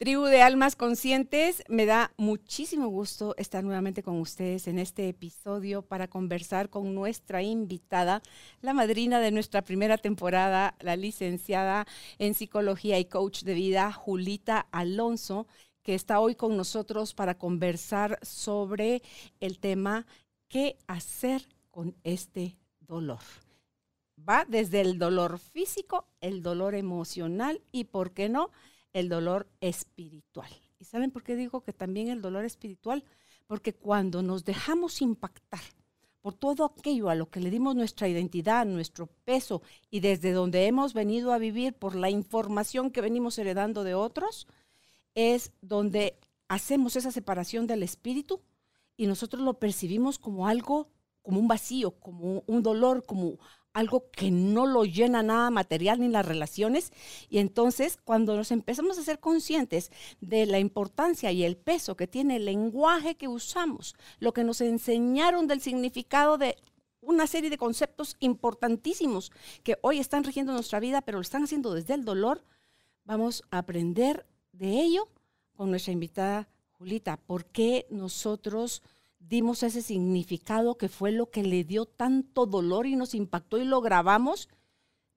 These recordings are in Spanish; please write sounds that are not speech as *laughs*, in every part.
Tribu de Almas Conscientes, me da muchísimo gusto estar nuevamente con ustedes en este episodio para conversar con nuestra invitada, la madrina de nuestra primera temporada, la licenciada en psicología y coach de vida, Julita Alonso, que está hoy con nosotros para conversar sobre el tema ¿qué hacer con este dolor? va desde el dolor físico, el dolor emocional y, ¿por qué no?, el dolor espiritual. ¿Y saben por qué digo que también el dolor espiritual? Porque cuando nos dejamos impactar por todo aquello a lo que le dimos nuestra identidad, nuestro peso y desde donde hemos venido a vivir por la información que venimos heredando de otros, es donde hacemos esa separación del espíritu y nosotros lo percibimos como algo, como un vacío, como un dolor, como algo que no lo llena nada material ni las relaciones. Y entonces cuando nos empezamos a ser conscientes de la importancia y el peso que tiene el lenguaje que usamos, lo que nos enseñaron del significado de una serie de conceptos importantísimos que hoy están rigiendo nuestra vida, pero lo están haciendo desde el dolor, vamos a aprender de ello con nuestra invitada Julita. ¿Por qué nosotros dimos ese significado que fue lo que le dio tanto dolor y nos impactó y lo grabamos.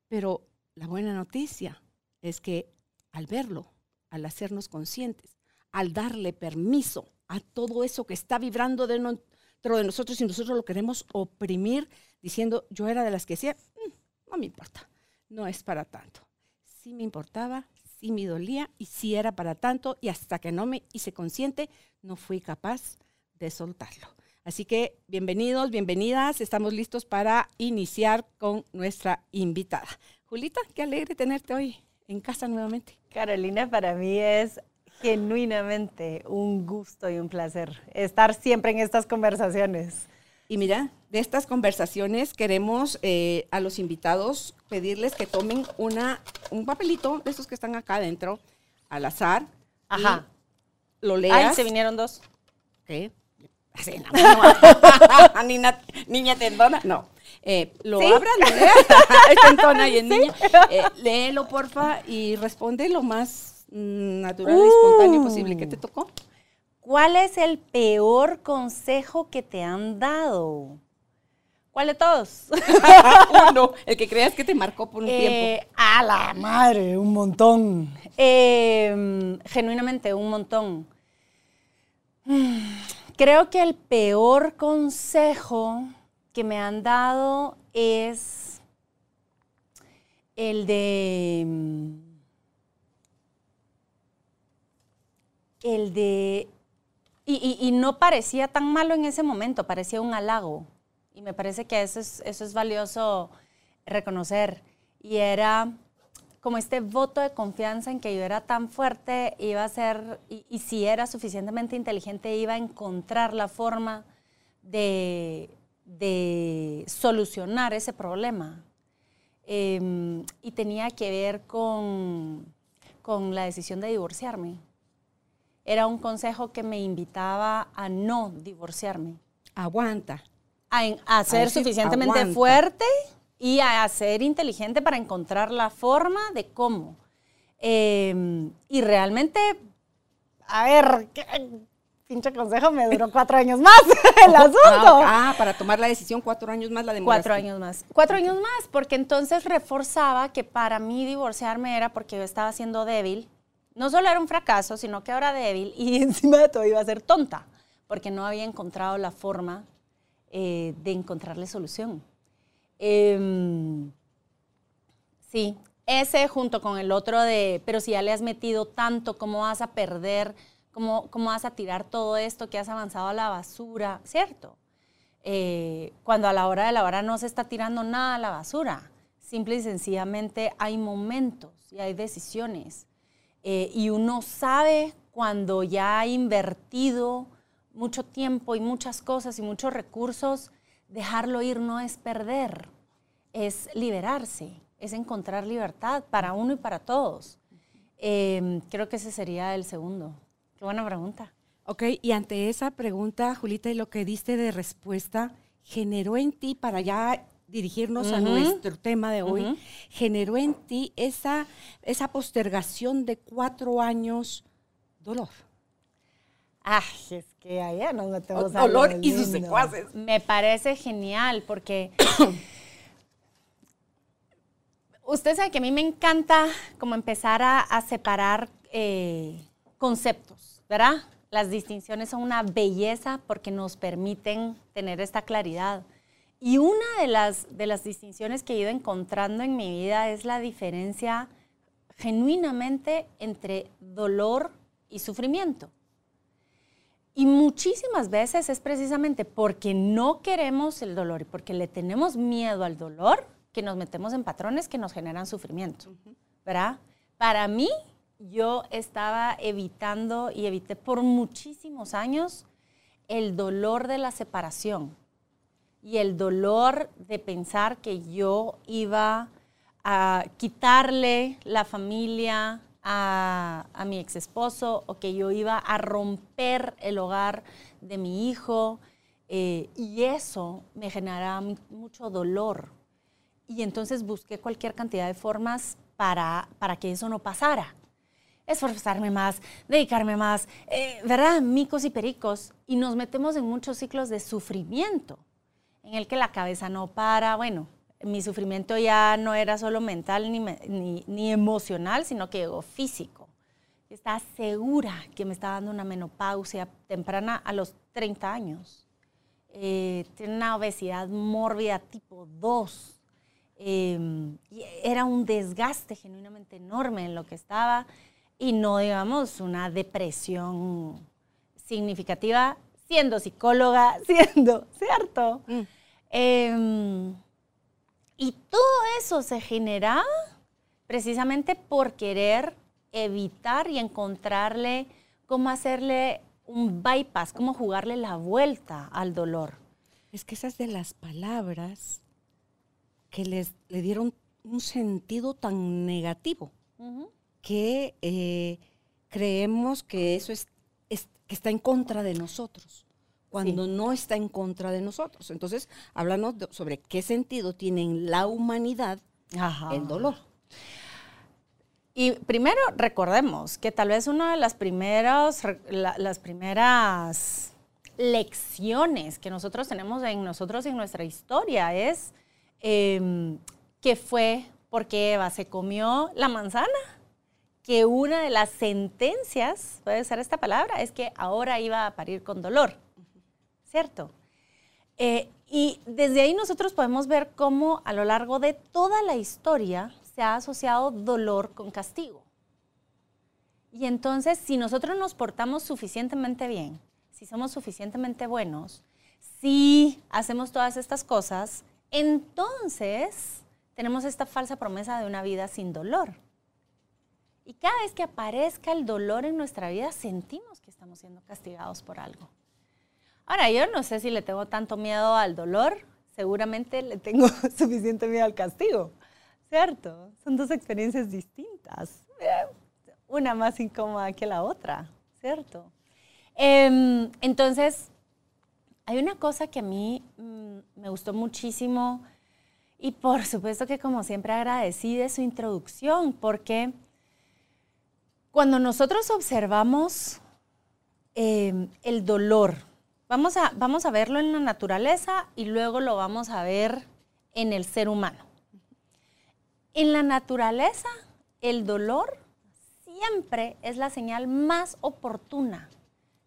Pero la buena noticia es que al verlo, al hacernos conscientes, al darle permiso a todo eso que está vibrando dentro de nosotros y nosotros lo queremos oprimir diciendo, yo era de las que decía, mm, no me importa, no es para tanto. Sí me importaba, sí me dolía y sí era para tanto y hasta que no me hice consciente, no fui capaz de soltarlo. Así que bienvenidos, bienvenidas. Estamos listos para iniciar con nuestra invitada. Julita, qué alegre tenerte hoy en casa nuevamente. Carolina, para mí es genuinamente un gusto y un placer estar siempre en estas conversaciones. Y mira, de estas conversaciones queremos eh, a los invitados pedirles que tomen una, un papelito de estos que están acá adentro, al azar. Ajá. lo leas. Ay, se vinieron dos. ¿Qué? *laughs* niña, niña tendona, no. Eh, lo abra, lo lea, *laughs* es tentona y es niña. Eh, léelo, porfa, y responde lo más mm, natural y espontáneo posible. ¿Qué te tocó? ¿Cuál es el peor consejo que te han dado? ¿Cuál de todos? *laughs* Uno, el que creas que te marcó por un Eh, tiempo. a la madre, un montón. Eh, genuinamente, un montón. Creo que el peor consejo que me han dado es el de... mm, El de... Y no parecía tan malo en ese momento, parecía un halago. Y me parece que eso es, eso es valioso reconocer. Y era como este voto de confianza en que yo era tan fuerte, iba a ser, y, y si era suficientemente inteligente, iba a encontrar la forma de, de solucionar ese problema. Em, y tenía que ver con, con la decisión de divorciarme. Era un consejo que me invitaba a no divorciarme Aguanta. a, a ser decir, suficientemente aguanta. fuerte y a, ser inteligente para encontrar la forma de cómo. Eh, y realmente, a ver, ¿qué pinche consejo me duró cuatro años más *laughs* el asunto. Ah, ah, para tomar la decisión, cuatro años más la demoraste. Cuatro años más. Cuatro años más, porque entonces reforzaba que para mí divorciarme era porque yo estaba siendo débil. No solo era un fracaso, sino que era débil y *laughs* encima de todo iba a ser tonta, porque no había encontrado la forma eh, de encontrarle solución. Em, sí, ese junto con el otro de, pero si ya le has metido tanto, ¿cómo vas a perder? ¿Cómo, cómo vas a tirar todo esto que has avanzado a la basura? ¿Cierto? Eh, cuando a la hora de la hora no se está tirando nada a la basura. Simple y sencillamente hay momentos y hay decisiones. Eh, y uno sabe cuando ya ha invertido mucho tiempo y muchas cosas y muchos recursos, dejarlo ir no es perder, es liberarse es encontrar libertad para uno y para todos. Em, creo que ese sería el segundo. Qué buena pregunta. Ok, y ante esa pregunta, Julita, y lo que diste de respuesta, generó en ti, para ya dirigirnos a nuestro tema de hoy, generó en ti esa, esa postergación de cuatro años dolor. Ah, es que allá nos metemos Dolor y sus secuaces. Me parece genial porque *coughs* Usted sabe que a mí me encanta como empezar a, separar eh, conceptos, ¿verdad? Las distinciones son una belleza porque nos permiten tener esta claridad. Y una de las, de las distinciones que he ido encontrando en mi vida es la diferencia genuinamente entre dolor y sufrimiento. Y muchísimas veces es precisamente porque no queremos el dolor y porque le tenemos miedo al dolor que nos metemos en patrones que nos generan sufrimiento, ¿verdad? Para mí, yo estaba evitando y evité por muchísimos años el dolor de la separación y el dolor de pensar que yo iba a quitarle la familia a, mi ex esposo o que yo iba a romper el hogar de mi hijo. Eh, y eso me generaba mucho dolor y entonces busqué cualquier cantidad de formas para, para que eso no pasara. Esforzarme más, dedicarme más, eh, ¿verdad? Micos y pericos. Y nos metemos en muchos ciclos de sufrimiento, en el que la cabeza no para. Bueno, mi sufrimiento ya no era solo mental ni, ni, ni emocional, sino que llegó físico. Estaba segura que me estaba dando una menopausia temprana a los 30 años. Eh, tiene una obesidad mórbida tipo 2 Em, era un desgaste genuinamente enorme en lo que estaba y no, digamos, una depresión significativa siendo psicóloga, *laughs* siendo, ¿cierto? Mm. Em, y todo eso se generaba precisamente por querer evitar y encontrarle cómo hacerle un bypass, cómo jugarle la vuelta al dolor. Es que esas de las palabras que les, le dieron un sentido tan negativo que eh, creemos que eso es, que está en contra de nosotros, cuando no está en contra de nosotros. Entonces, hablamos sobre qué sentido tiene en la humanidad el dolor. Y primero recordemos que tal vez una de las primeras, las primeras lecciones que nosotros tenemos en nosotros en nuestra historia es Em, que fue porque Eva se comió la manzana, que una de las sentencias, puede ser esta palabra, es que ahora iba a parir con dolor, ¿cierto? Eh, y desde ahí nosotros podemos ver cómo a lo largo de toda la historia se ha asociado dolor con castigo. Y entonces, si nosotros nos portamos suficientemente bien, si somos suficientemente buenos, si hacemos todas estas cosas, entonces tenemos esta falsa promesa de una vida sin dolor. Y cada vez que aparezca el dolor en nuestra vida, sentimos que estamos siendo castigados por algo. Ahora, yo no sé si le tengo tanto miedo al dolor, seguramente le tengo *laughs* suficiente miedo al castigo, ¿cierto? Son dos experiencias distintas, una más incómoda que la otra, ¿cierto? Em, entonces, hay una cosa que a mí mm, me gustó muchísimo y por supuesto que como siempre agradecí de su introducción, porque cuando nosotros observamos em, el dolor, vamos a, vamos a verlo en la naturaleza y luego lo vamos a ver en el ser humano. En la naturaleza, el dolor siempre es la señal más oportuna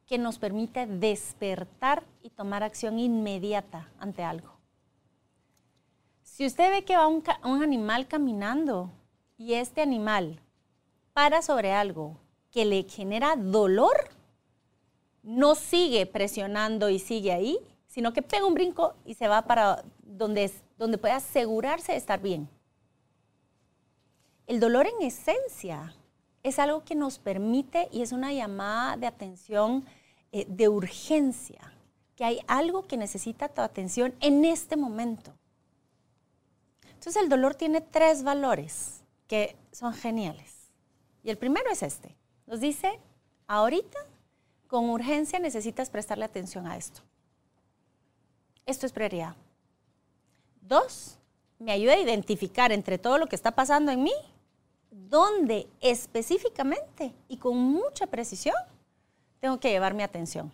que nos permite despertar y tomar acción inmediata ante algo. Si usted ve que va un, un animal caminando y este animal para sobre algo que le genera dolor, no sigue presionando y sigue ahí, sino que pega un brinco y se va para donde, donde puede asegurarse de estar bien. El dolor en esencia es algo que nos permite y es una llamada de atención eh, de urgencia, que hay algo que necesita tu atención en este momento. Entonces el dolor tiene tres valores que son geniales. Y el primero es este. Nos dice, ahorita, con urgencia necesitas prestarle atención a esto. Esto es prioridad. Dos, me ayuda a identificar entre todo lo que está pasando en mí dónde específicamente y con mucha precisión tengo que llevar mi atención.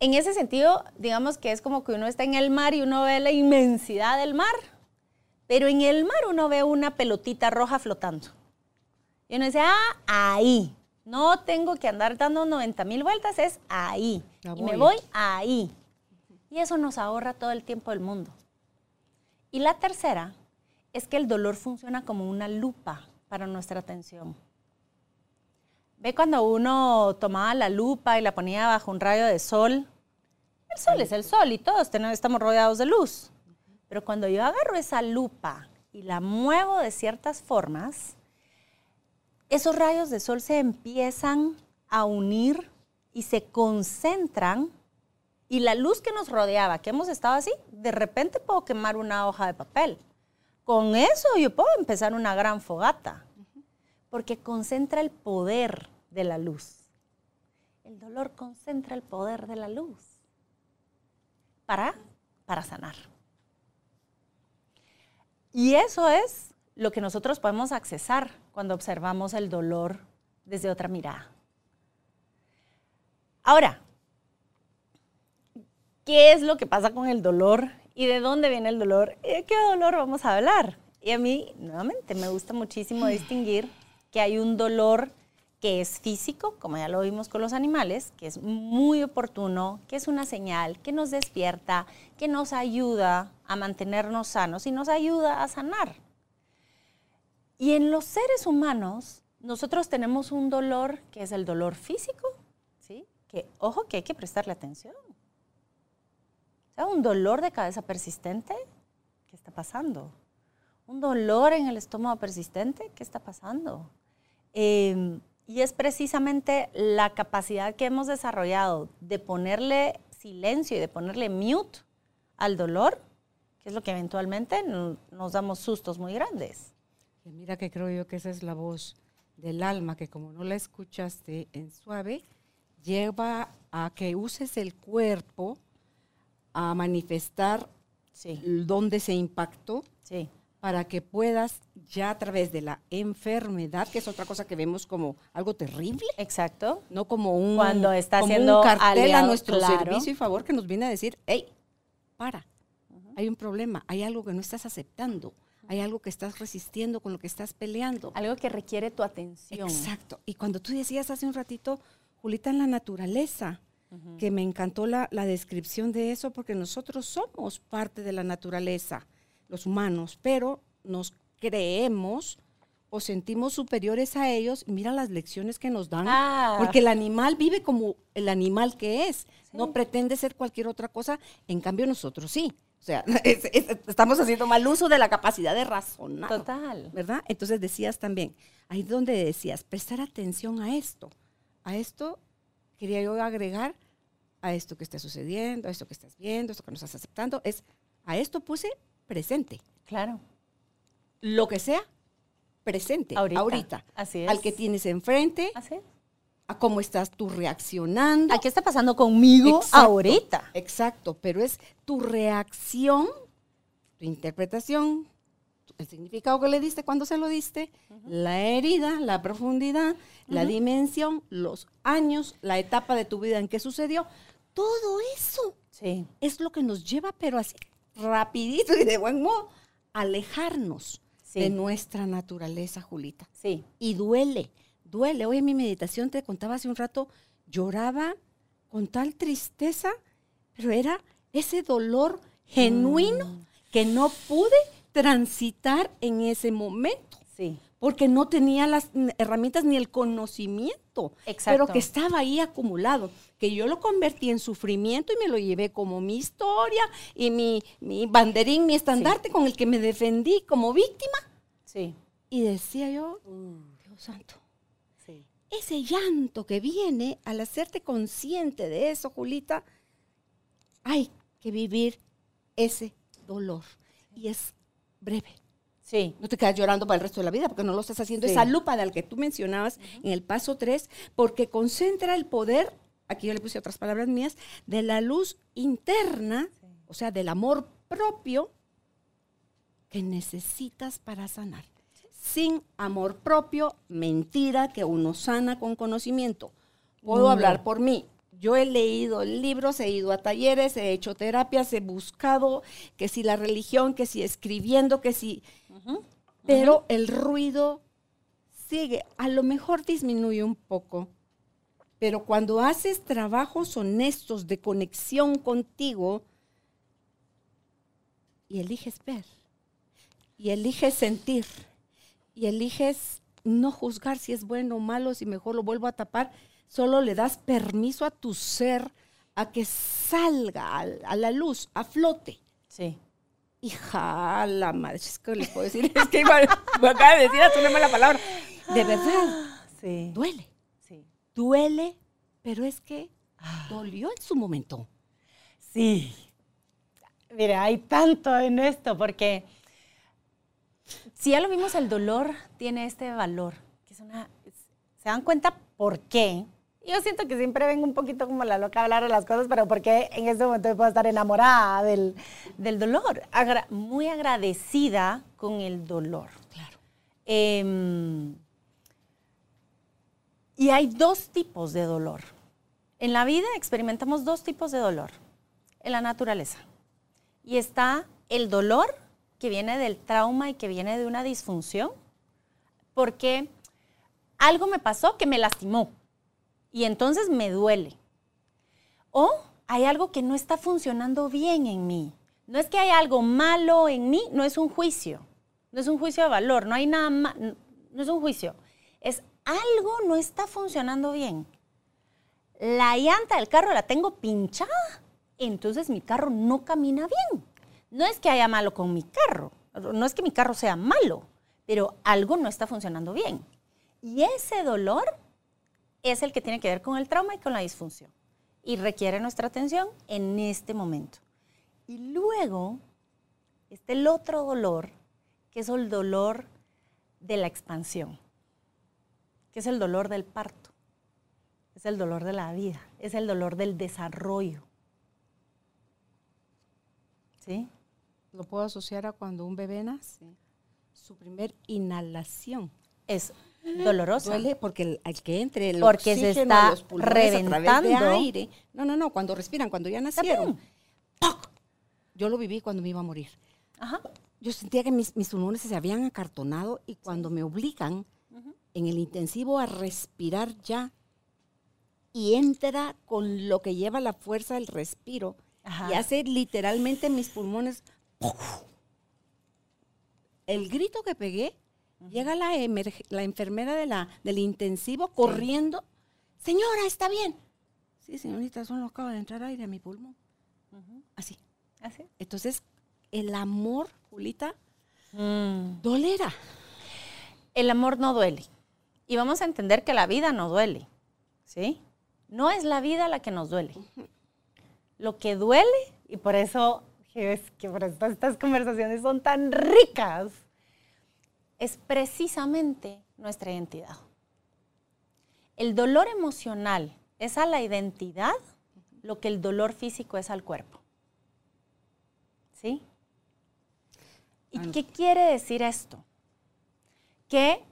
En ese sentido, digamos que es como que uno está en el mar y uno ve la inmensidad del mar, pero en el mar uno ve una pelotita roja flotando. Y uno dice, ah, ahí. No tengo que andar dando 90 mil vueltas, es ahí. Y me voy ahí. Y eso nos ahorra todo el tiempo del mundo. Y la tercera es que el dolor funciona como una lupa para nuestra atención. Ve cuando uno tomaba la lupa y la ponía bajo un rayo de sol. El sol es el sol y todos estamos rodeados de luz. Pero cuando yo agarro esa lupa y la muevo de ciertas formas, esos rayos de sol se empiezan a unir y se concentran y la luz que nos rodeaba, que hemos estado así, de repente puedo quemar una hoja de papel. Con eso yo puedo empezar una gran fogata, porque concentra el poder de la luz. El dolor concentra el poder de la luz para, para sanar. Y eso es lo que nosotros podemos accesar cuando observamos el dolor desde otra mirada. Ahora, ¿qué es lo que pasa con el dolor ¿Y de dónde viene el dolor? ¿Y de qué dolor vamos a hablar? Y a mí, nuevamente, me gusta muchísimo distinguir que hay un dolor que es físico, como ya lo vimos con los animales, que es muy oportuno, que es una señal, que nos despierta, que nos ayuda a mantenernos sanos y nos ayuda a sanar. Y en los seres humanos, nosotros tenemos un dolor que es el dolor físico, ¿sí? Que, ojo, que hay que prestarle atención un dolor de cabeza persistente, ¿qué está pasando? Un dolor en el estómago persistente, ¿qué está pasando? Em, y es precisamente la capacidad que hemos desarrollado de ponerle silencio y de ponerle mute al dolor, que es lo que eventualmente nos damos sustos muy grandes. Mira que creo yo que esa es la voz del alma, que como no la escuchaste en suave, lleva a que uses el cuerpo a manifestar dónde se impactó para que puedas ya a través de la enfermedad, que es otra cosa que vemos como algo terrible. Exacto. No como un, Cuando está un cartel a nuestro servicio y favor que nos viene a decir, hey, para, hay un problema, hay algo que no estás aceptando, hay algo que estás resistiendo con lo que estás peleando. Algo que requiere tu atención. Exacto. Y cuando tú decías hace un ratito, Julita, en la naturaleza, que me encantó la, descripción de eso porque nosotros somos parte de la naturaleza, los humanos, pero nos creemos o sentimos superiores a ellos. Mira las lecciones que nos dan, ah. porque el animal vive como el animal que es, no pretende ser cualquier otra cosa, en cambio nosotros sí. O sea, *laughs* estamos haciendo mal uso de la capacidad de razonar. Total. ¿Verdad? Entonces decías también, ahí donde decías, prestar atención a esto, a esto quería yo agregar a esto que está sucediendo, a esto que estás viendo, a esto que no estás aceptando, es a esto puse presente. Claro. Lo que sea, presente, ahorita. Así es. Al que tienes enfrente. Así A cómo estás tú reaccionando. ¿A qué está pasando conmigo ahorita? Exacto, pero es tu reacción, tu interpretación, el significado que le diste cuando se lo diste, la herida, la profundidad, la dimensión, los años, la etapa de tu vida en que sucedió, todo eso sí. es lo que nos lleva, pero así rapidito y de buen modo, alejarnos de nuestra naturaleza, Julita. Sí. Y duele, duele. Hoy en mi meditación te contaba hace un rato lloraba con tal tristeza, pero era ese dolor genuino Mm. que no pude transitar en ese momento Sí. porque no tenía las herramientas ni el conocimiento, Exacto. pero que estaba ahí acumulado, que yo lo convertí en sufrimiento y me lo llevé como mi historia y mi, mi banderín, mi estandarte con el que me defendí como víctima. Sí. Y decía yo, Dios santo. Ese llanto que viene al hacerte consciente de eso, Julita, hay que vivir ese dolor. Y es breve. Sí. No te quedas llorando para el resto de la vida porque no lo estás haciendo. Sí. Esa lupa de la que tú mencionabas en el paso 3, porque concentra el poder, aquí yo le puse otras palabras mías, de la luz interna, o sea, del amor propio que necesitas para sanar. Sin amor propio, mentira que uno sana con conocimiento. Puedo No. hablar por mí. Yo he leído libros, he ido a talleres, he hecho terapias, he buscado que si la religión, que si escribiendo, que si... Pero el ruido sigue. A lo mejor disminuye un poco. Pero cuando haces trabajos honestos de conexión contigo y eliges ver, y eliges sentir, y eliges no juzgar si es bueno o malo, si mejor lo vuelvo a tapar, solo le das permiso a tu ser a que salga al- a, la luz, a flote. Sí. Hija, la madre, es que les puedo decir, *laughs* es que iba, me acaba de decir hasta una mala palabra. De verdad, Sí. duele, Sí. duele, pero es que dolió en su momento. Sí. Mira, hay tanto en esto porque si ya lo vimos, el dolor tiene este valor, que es una, es- se dan cuenta por qué. Yo siento que siempre vengo un poquito como la loca a hablar de las cosas, pero porque en este momento puedo estar enamorada del, del dolor, Agra- muy agradecida con el dolor. Claro. Em, y hay dos tipos de dolor. En la vida experimentamos dos tipos de dolor en la naturaleza. Y está el dolor que viene del trauma y que viene de una disfunción, porque algo me pasó que me lastimó y entonces me duele. O hay algo que no está funcionando bien en mí. No es que hay algo malo en mí, no es un juicio. No es un juicio de valor, no hay nada ma- no es un juicio. Es algo no está funcionando bien. La llanta del carro la tengo pinchada, entonces mi carro no camina bien. No es que haya malo con mi carro, no es que mi carro sea malo, pero algo no está funcionando bien. Y ese dolor es el que tiene que ver con el trauma y con la disfunción. Y requiere nuestra atención en este momento. Y luego está el otro dolor, que es el dolor de la expansión, que es el dolor del parto, es el dolor de la vida, es el dolor del desarrollo. ¿Sí? Lo puedo asociar a cuando un bebé nace. Su primer inhalación. Es doloroso. Duele porque el, al que entre el Porque se está los través de reventando. aire. No, no, no, cuando respiran, cuando ya nacieron. ¡Poc! Yo lo viví cuando me iba a morir. Ajá. Yo sentía que mis, mis pulmones se habían acartonado y cuando me obligan en el intensivo a respirar ya y entra con lo que lleva la fuerza del respiro Ajá. y hace literalmente mis pulmones. El grito que pegué, llega la, la enfermera de la, del intensivo corriendo. Señora, está bien. Sí, señorita, solo acaba de entrar aire a mi pulmón. Así. ¿Así? Entonces, el amor, Julita, Mm. dolera. El amor no duele. Y vamos a entender que la vida no duele. ¿Sí? No es la vida la que nos duele. Lo que duele, y por eso es que por eso estas conversaciones son tan ricas, es precisamente nuestra identidad. El dolor emocional es a la identidad lo que el dolor físico es al cuerpo. ¿Sí? ¿Y qué quiere decir esto? Que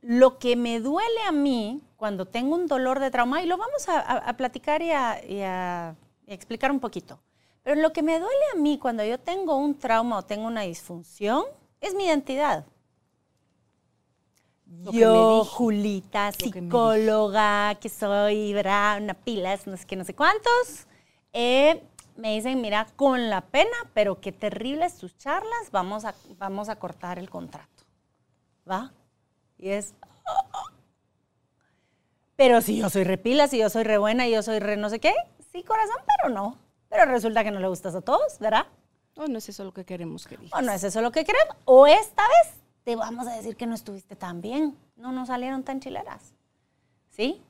lo que me duele a mí cuando tengo un dolor de trauma, y lo vamos a, a- a platicar y a, y a- y a explicar un poquito, pero lo que me duele a mí cuando yo tengo un trauma o tengo una disfunción es mi identidad. Lo yo, dije. Julita, que psicóloga, que, soy, ¿verdad? Una pilas, no sé qué, no sé cuántos, eh, me dicen, mira, con la pena, pero qué terribles tus charlas, vamos a, vamos a cortar el contrato. ¿Va? Y es... Pero si yo soy repila, si yo soy re buena y yo soy re no sé qué, sí, corazón, pero no. Pero resulta que no le gustas a todos, ¿verdad? Oh, no es eso lo que queremos que digas. O no es eso lo que queremos. O esta vez te vamos a decir que no estuviste tan bien. No nos salieron tan chileras. ¿Sí?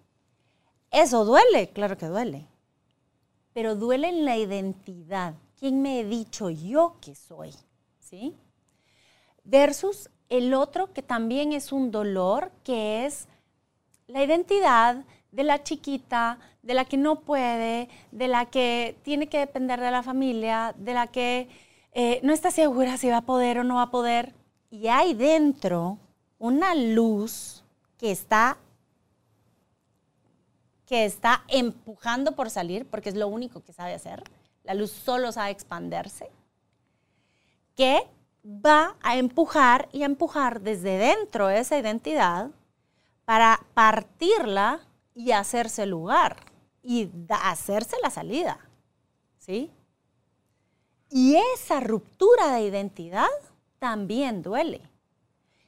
Eso duele, claro que duele. Pero duele en la identidad. ¿Quién me he dicho yo que soy? ¿Sí? Versus el otro que también es un dolor, que es la identidad de la chiquita, de la que no puede, de la que tiene que depender de la familia, de la que eh, no está segura si va a poder o no va a poder. Y hay dentro una luz que está que está empujando por salir, porque es lo único que sabe hacer. La luz solo sabe expandirse, que va a empujar y empujar desde dentro esa identidad para partirla y hacerse lugar y hacerse la salida. ¿Sí? Y esa ruptura de identidad también duele.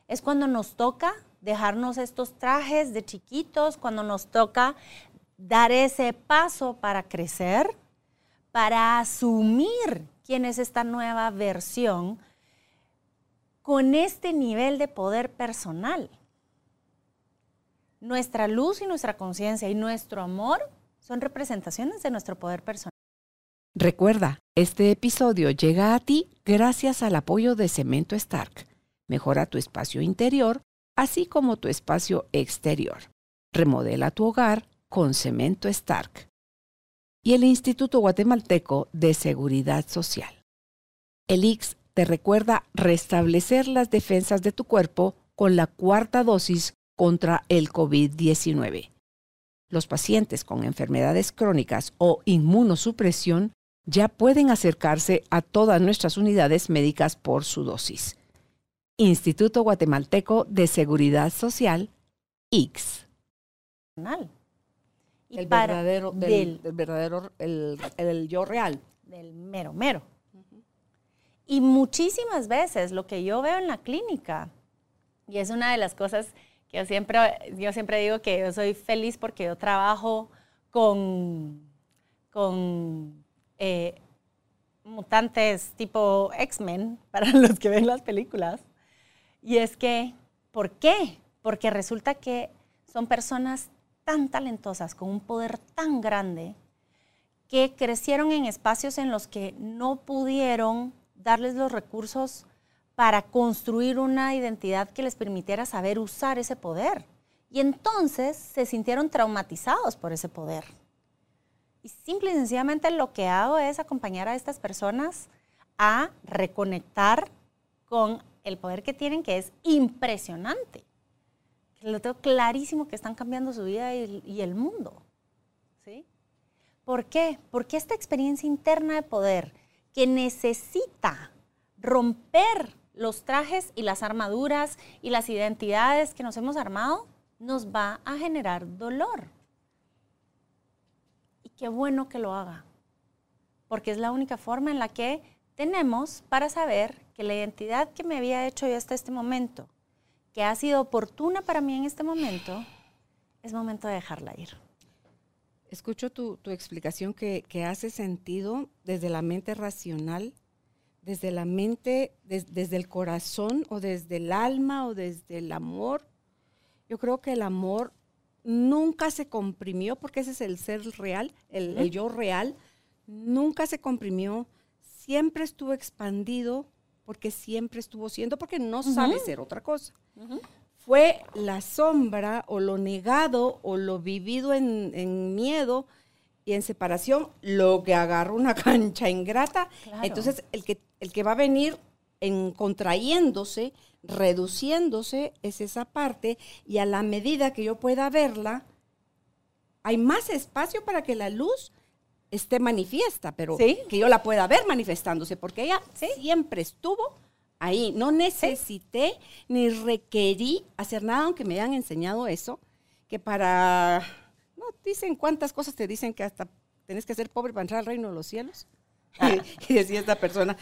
Es cuando nos toca dejarnos estos trajes de chiquitos, cuando nos toca dar ese paso para crecer, para asumir quién es esta nueva versión con este nivel de poder personal. Nuestra luz y nuestra conciencia y nuestro amor son representaciones de nuestro poder personal. Recuerda, este episodio llega a ti gracias al apoyo de Cemento Stark. Mejora tu espacio interior, así como tu espacio exterior. Remodela tu hogar con Cemento Stark. Y el Instituto Guatemalteco de Seguridad Social. El IX te recuerda restablecer las defensas de tu cuerpo con la cuarta dosis contra el COVID-19. Los pacientes con enfermedades crónicas o inmunosupresión ya pueden acercarse a todas nuestras unidades médicas por su dosis. Instituto Guatemalteco de Seguridad Social, IX. Y El para- verdadero, del, del- verdadero, el, el yo real. del mero mero. Y muchísimas veces lo que yo veo en la clínica, y es una de las cosas yo siempre, yo siempre digo que yo soy feliz porque yo trabajo con, con eh, mutantes tipo X-Men, *laughs* para los que ven las películas. Y es que, ¿por qué? Porque resulta que son personas tan talentosas, con un poder tan grande, que crecieron en espacios en los que no pudieron darles los recursos para construir una identidad que les permitiera saber usar ese poder. Y entonces se sintieron traumatizados por ese poder. Y simple y sencillamente lo que hago es acompañar a estas personas a reconectar con el poder que tienen, que es impresionante. Lo tengo clarísimo que están cambiando su vida y, y el mundo. ¿sí? ¿Por qué? Porque esta experiencia interna de poder que necesita romper los trajes y las armaduras y las identidades que nos hemos armado, nos va a generar dolor. Y qué bueno que lo haga, porque es la única forma en la que tenemos para saber que la identidad que me había hecho yo hasta este momento, que ha sido oportuna para mí en este momento, es momento de dejarla ir. Escucho tu, tu explicación que, que hace sentido desde la mente racional, desde la mente, des- desde el corazón o desde el alma o desde el amor. Yo creo que el amor nunca se comprimió porque ese es el ser real, el, el yo real, nunca se comprimió, siempre estuvo expandido porque siempre estuvo siendo, porque no sabe ser otra cosa. Fue la sombra o lo negado o lo vivido en, en miedo y en separación lo que agarra una *laughs* cancha ingrata. Claro. Entonces, el que, el que va a venir en contrayéndose, reduciéndose, es esa parte y a la medida que yo pueda verla, hay más espacio para que la luz esté manifiesta, pero Sí. que yo la pueda ver manifestándose, porque ella siempre estuvo ahí. No necesité ni requerí hacer nada, aunque me hayan enseñado eso, que para, no, dicen cuántas cosas te dicen que hasta tenés que ser pobre para entrar al reino de los cielos. *laughs* y decía esta persona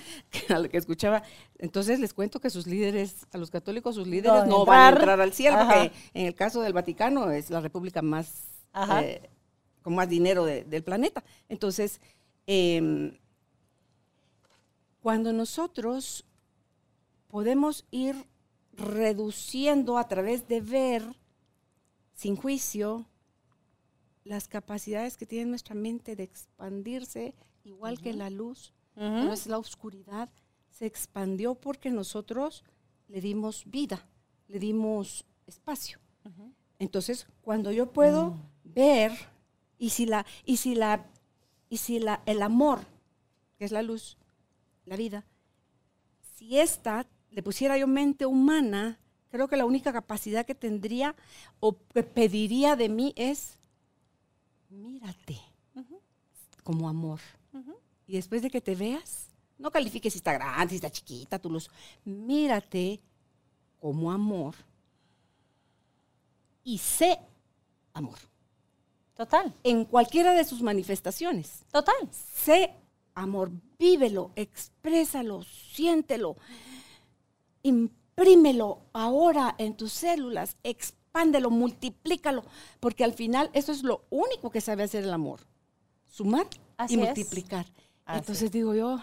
a la que escuchaba, entonces les cuento que sus líderes, a los católicos, sus líderes no, van a entrar al cielo, porque en el caso del Vaticano es la república más, eh, con más dinero del planeta. Entonces, em, cuando nosotros podemos ir reduciendo a través de ver, sin juicio, las capacidades que tiene nuestra mente de expandirse, igual que la luz, no es la oscuridad, se expandió porque nosotros le dimos vida, le dimos espacio. Entonces, cuando yo puedo mm. ver, y si la, y si la, y si la, el amor, que es la luz, la vida, si esta le pusiera yo mente humana, creo que la única capacidad que tendría o que pediría de mí es, mírate como amor. Y después de que te veas, no califiques si está grande, si está chiquita, tu luz, mírate como amor y sé amor. Total. En cualquiera de sus manifestaciones. Total. Sé amor, vívelo, exprésalo, siéntelo, imprímelo ahora en tus células, expándelo, multiplícalo, porque al final eso es lo único que sabe hacer el amor, sumar y multiplicar. Entonces digo yo,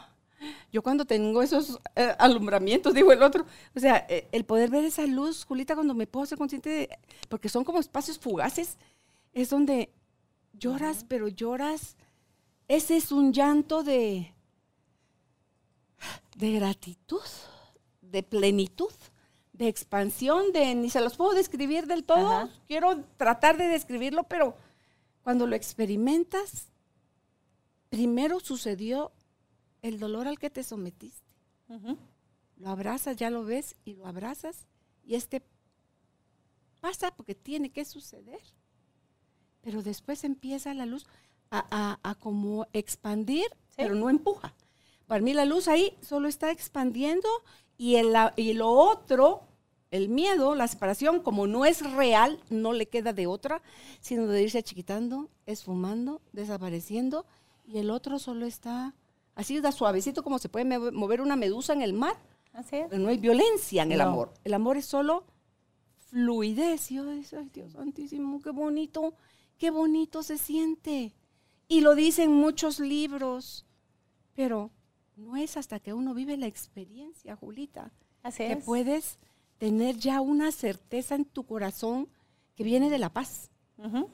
yo cuando tengo esos eh, alumbramientos, digo el otro, o sea, eh, el poder ver esa luz, Julita, cuando me puedo ser consciente de, porque son como espacios fugaces, es donde lloras, pero lloras ese es un llanto de, de gratitud, de plenitud, de expansión, de ni se los puedo describir del todo. Quiero tratar de describirlo, pero cuando lo experimentas, primero sucedió el dolor al que te sometiste. Lo abrazas, ya lo ves y lo abrazas y este pasa porque tiene que suceder. Pero después empieza la luz a, como expandir, pero no empuja. Para mí la luz ahí solo está expandiendo y, el, y lo otro, el miedo, la separación, como no es real, no le queda de otra, sino de irse achiquitando, esfumando, desapareciendo, y el otro solo está así da suavecito como se puede mover una medusa en el mar. Así es. Pero no hay violencia en el amor. El amor es solo fluidez. Y yo ay Dios santísimo, qué bonito, qué bonito se siente. Y lo dicen muchos libros, pero no es hasta que uno vive la experiencia, Julita, Así que puedes tener ya una certeza en tu corazón que viene de la paz,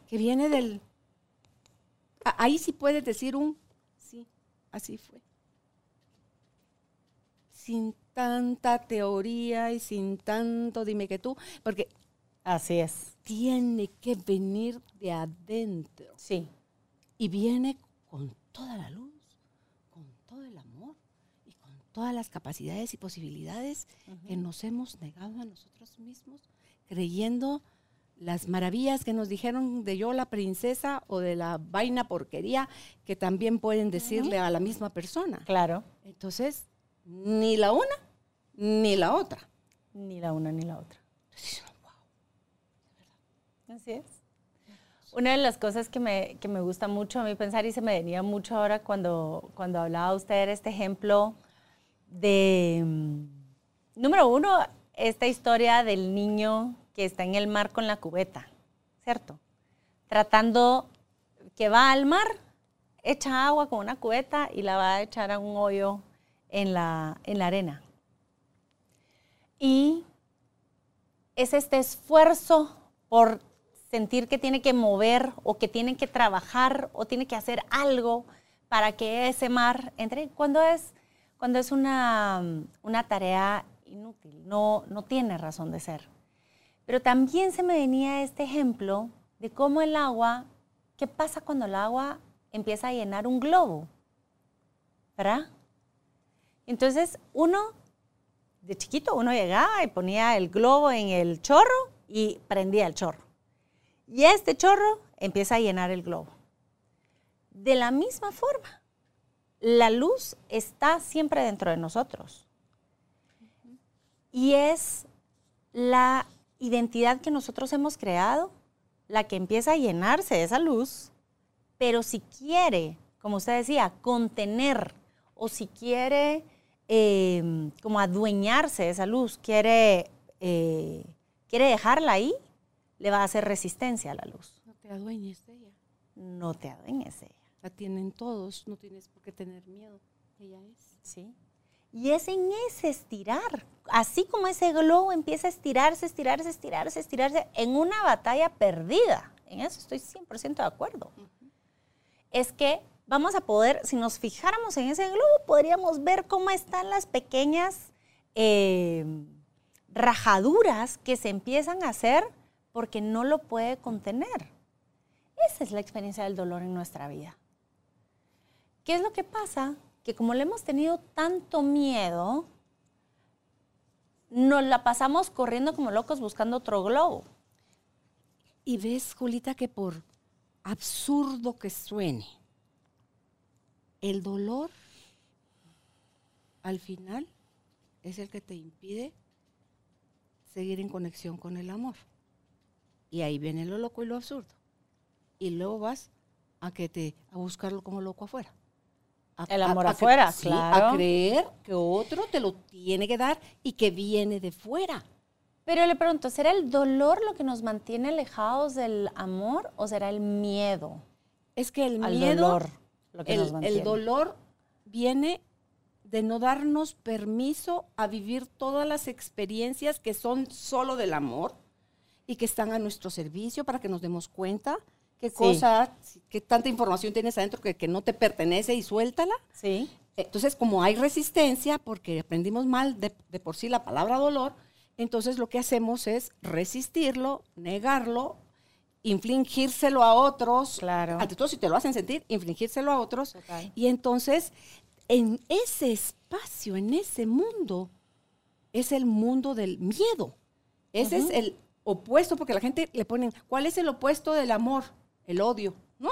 que viene del... Ahí sí puedes decir un, sí, así fue. Sin tanta teoría y sin tanto dime que tú, porque... Así es. Tiene que venir de adentro. Sí y viene con toda la luz, con todo el amor y con todas las capacidades y posibilidades que nos hemos negado a nosotros mismos, creyendo las maravillas que nos dijeron de yo la princesa o de la vaina porquería que también pueden decirle a la misma persona. Claro. Entonces, ni la una ni la otra. Ni la una ni la otra. Así es. Una de las cosas que me, que me, gusta mucho a mí pensar y se me venía mucho ahora cuando, cuando hablaba usted este ejemplo de, mm, número uno, esta historia del niño que está en el mar con la cubeta, ¿cierto? Tratando que va al mar, echa agua con una cubeta y la va a echar a un hoyo en la, en la arena. Y es este esfuerzo por sentir que tiene que mover o que tiene que trabajar o tiene que hacer algo para que ese mar entre. Cuando es, cuando es una, una tarea inútil, no, no tiene razón de ser. Pero también se me venía este ejemplo de cómo el agua, ¿qué pasa cuando el agua empieza a llenar un globo? ¿Verdad? Entonces uno, de chiquito, uno llegaba y ponía el globo en el chorro y prendía el chorro. Y este chorro empieza a llenar el globo. De la misma forma, la luz está siempre dentro de nosotros. Y es la identidad que nosotros hemos creado la que empieza a llenarse de esa luz, pero si quiere, como usted decía, contener o si quiere eh, como adueñarse de esa luz, quiere, eh, quiere dejarla ahí, le va a hacer resistencia a la luz. No te adueñes de ella. No te adueñes de ella. La tienen todos, no tienes por qué tener miedo. Ella es. ¿Sí? Y es en ese estirar, así como ese globo empieza a estirarse, estirarse, estirarse, estirarse, en una batalla perdida. En eso estoy 100% de acuerdo. Es que vamos a poder, si nos fijáramos en ese globo, podríamos ver cómo están las pequeñas eh, rajaduras que se empiezan a hacer porque no lo puede contener. Esa es la experiencia del dolor en nuestra vida. ¿Qué es lo que pasa? Que como le hemos tenido tanto miedo, nos la pasamos corriendo como locos buscando otro globo. Y ves, Julita, que por absurdo que suene, el dolor al final es el que te impide seguir en conexión con el amor. Y ahí viene lo loco y lo absurdo. Y luego vas a que te a buscarlo como loco afuera. A- El amor a afuera, sí, claro. A creer que otro te lo tiene que dar y que viene de fuera. Pero le pregunto, ¿será el dolor lo que nos mantiene alejados del amor o será el miedo Es que el al miedo, dolor lo que nos el, mantiene? el dolor viene de no darnos permiso a vivir todas las experiencias que son solo del amor y que están a nuestro servicio para que nos demos cuenta qué Sí. cosa, qué tanta información tienes adentro que, que no te pertenece y suéltala. Sí. Entonces, como hay resistencia, porque aprendimos mal de, de por sí la palabra dolor, entonces lo que hacemos es resistirlo, negarlo, infligírselo a otros. Claro. Ante todo, si te lo hacen sentir, infligírselo a otros. Y entonces, en ese espacio, en ese mundo, es el mundo del miedo. Ese es el opuesto, porque la gente le ponen, ¿cuál es el opuesto del amor? El odio. No,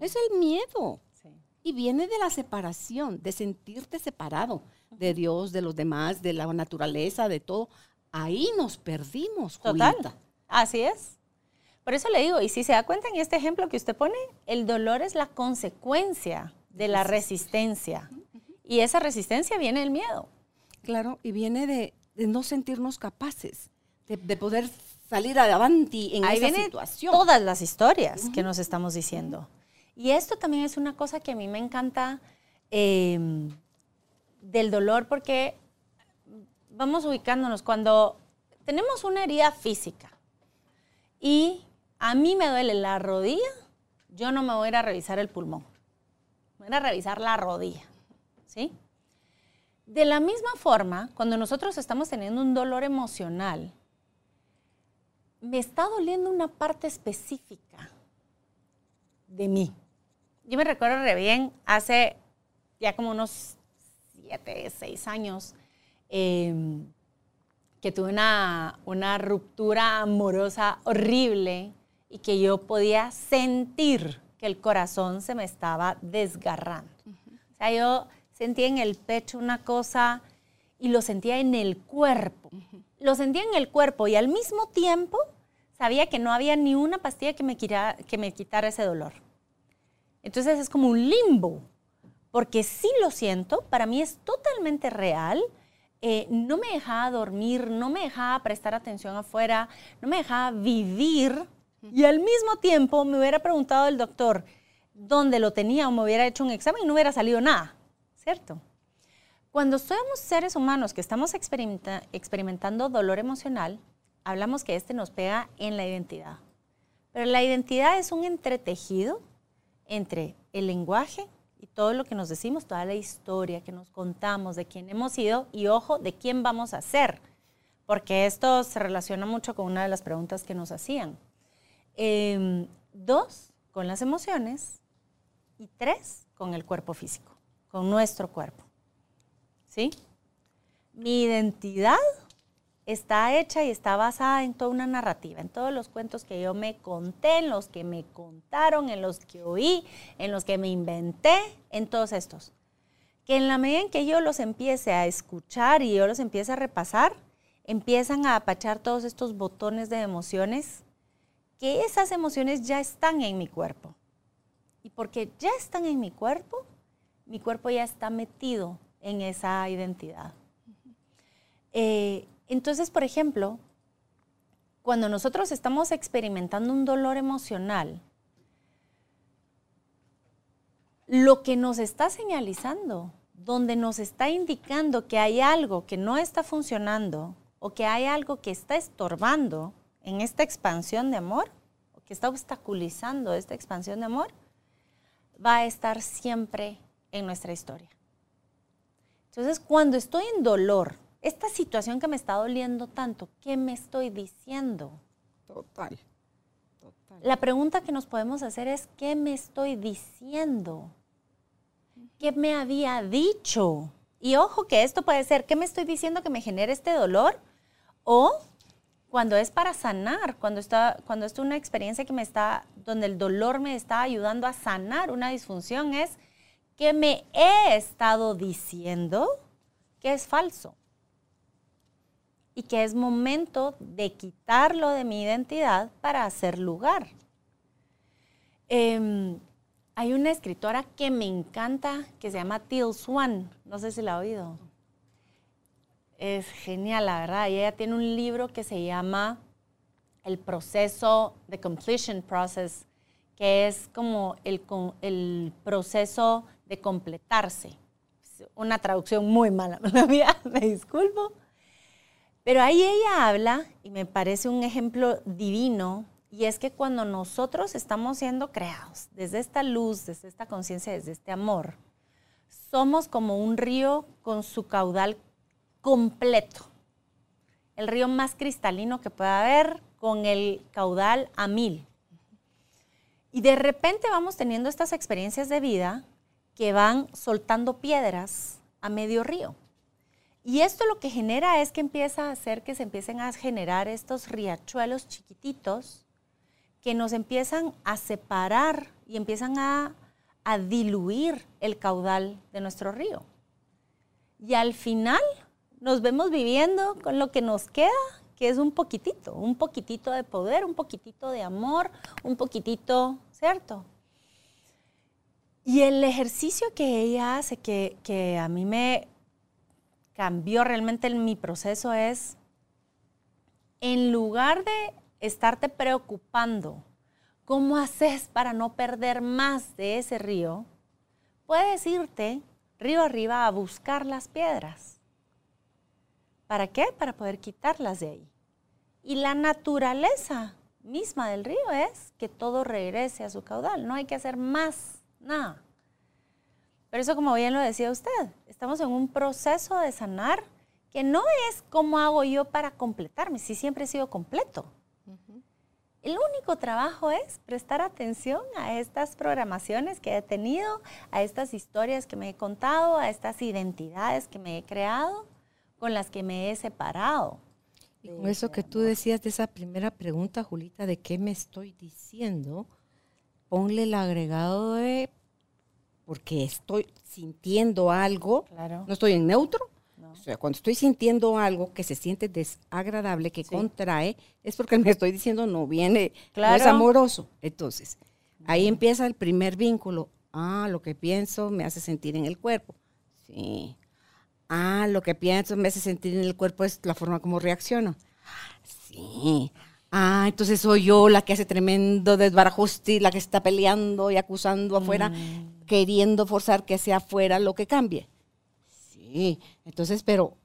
es el miedo. Sí. Y viene de la separación, de sentirte separado de Dios, de los demás, de la naturaleza, de todo. Ahí nos perdimos, Total. Julita. Así es. Por eso le digo, y si se da cuenta en este ejemplo que usted pone, el dolor es la consecuencia de la resistencia. Y esa resistencia viene del miedo. Claro, y viene de, de no sentirnos capaces de, de poder salir adelante en Ahí esa situación. todas las historias que nos estamos diciendo. Y esto también es una cosa que a mí me encanta eh, del dolor porque vamos ubicándonos cuando tenemos una herida física y a mí me duele la rodilla, yo no me voy a ir a revisar el pulmón, me voy a ir a revisar la rodilla, ¿sí? De la misma forma, cuando nosotros estamos teniendo un dolor emocional, me está doliendo una parte específica de mí. Yo me recuerdo re bien, hace ya como unos siete, seis años, eh, que tuve una, una ruptura amorosa horrible y que yo podía sentir que el corazón se me estaba desgarrando. O sea, yo sentía en el pecho una cosa y lo sentía en el cuerpo. Lo sentía en el cuerpo y al mismo tiempo sabía que no había ni una pastilla que me, quitara, que me quitara ese dolor. Entonces es como un limbo, porque sí lo siento, para mí es totalmente real. eh, no me dejaba dormir, no me dejaba prestar atención afuera, no me dejaba vivir. Y al mismo tiempo me hubiera preguntado el doctor dónde lo tenía o me hubiera hecho un examen y no hubiera salido nada, ¿cierto? Cuando somos seres humanos que estamos experimenta- experimentando dolor emocional, hablamos que este nos pega en la identidad. Pero la identidad es un entretejido entre el lenguaje y todo lo que nos decimos, toda la historia que nos contamos de quién hemos sido y, ojo, de quién vamos a ser. Porque esto se relaciona mucho con una de las preguntas que nos hacían. Em, dos, con las emociones. Y tres, con el cuerpo físico, con nuestro cuerpo. ¿Sí? Mi identidad está hecha y está basada en toda una narrativa, en todos los cuentos que yo me conté, en los que me contaron, en los que oí, en los que me inventé, en todos estos. Que en la medida en que yo los empiece a escuchar y yo los empiece a repasar, empiezan a apachar todos estos botones de emociones, que esas emociones ya están en mi cuerpo. Y porque ya están en mi cuerpo, mi cuerpo ya está metido en esa identidad. Eh, entonces, por ejemplo, cuando nosotros estamos experimentando un dolor emocional, lo que nos está señalizando, donde nos está indicando que hay algo que no está funcionando o que hay algo que está estorbando en esta expansión de amor, o que está obstaculizando esta expansión de amor, va a estar siempre en nuestra historia. Entonces, cuando estoy en dolor, esta situación que me está doliendo tanto, ¿qué me estoy diciendo? Total. La pregunta que nos podemos hacer es, ¿qué me estoy diciendo? ¿Qué me había dicho? Y ojo que esto puede ser, ¿qué me estoy diciendo que me genere este dolor? O cuando es para sanar, cuando está, cuando es una experiencia que me está, donde el dolor me está ayudando a sanar una disfunción, es que me he estado diciendo que es falso y que es momento de quitarlo de mi identidad para hacer lugar. Em, hay una escritora que me encanta que se llama Teal Swan, no sé si la ha oído. Es genial, la verdad. Y ella tiene un libro que se llama El proceso, The Completion Process, que es como el, el proceso de completarse. Una traducción muy mala, *laughs* me disculpo. Pero ahí ella habla, y me parece un ejemplo divino, y es que cuando nosotros estamos siendo creados desde esta luz, desde esta conciencia, desde este amor, somos como un río con su caudal completo. El río más cristalino que pueda haber con el caudal a mil. Y de repente vamos teniendo estas experiencias de vida que van soltando piedras a medio río. Y esto lo que genera es que empieza a hacer que se empiecen a generar estos riachuelos chiquititos que nos empiezan a separar y empiezan a, diluir el caudal de nuestro río. Y al final nos vemos viviendo con lo que nos queda, que es un poquitito, un poquitito de poder, un poquitito de amor, un poquitito, ¿cierto? Y el ejercicio que ella hace, que a mí me, cambió realmente en mi proceso es, en lugar de estarte preocupando cómo haces para no perder más de ese río, puedes irte río arriba a buscar las piedras. ¿Para qué? Para poder quitarlas de ahí. Y la naturaleza misma del río es que todo regrese a su caudal. No hay que hacer más nada. Pero eso, como bien lo decía usted, estamos en un proceso de sanar que no es cómo hago yo para completarme, si siempre he sido completo. El único trabajo es prestar atención a estas programaciones que he tenido, a estas historias que me he contado, a estas identidades que me he creado, con las que me he separado. Y con eso que tú decías de esa primera pregunta, Julita, de qué me estoy diciendo, ponle el agregado de porque estoy sintiendo algo, no estoy en neutro. O sea, cuando estoy sintiendo algo que se siente desagradable, que contrae, es porque me estoy diciendo no viene, no es amoroso. Entonces, ahí empieza el primer vínculo. Ah, lo que pienso me hace sentir en el cuerpo. Sí. Ah, lo que pienso me hace sentir en el cuerpo es la forma como reacciono. Sí. Ah, entonces soy yo la que hace tremendo desbarajuste, la que está peleando y acusando afuera, mm. Queriendo forzar que sea afuera lo que cambie. Sí, entonces, pero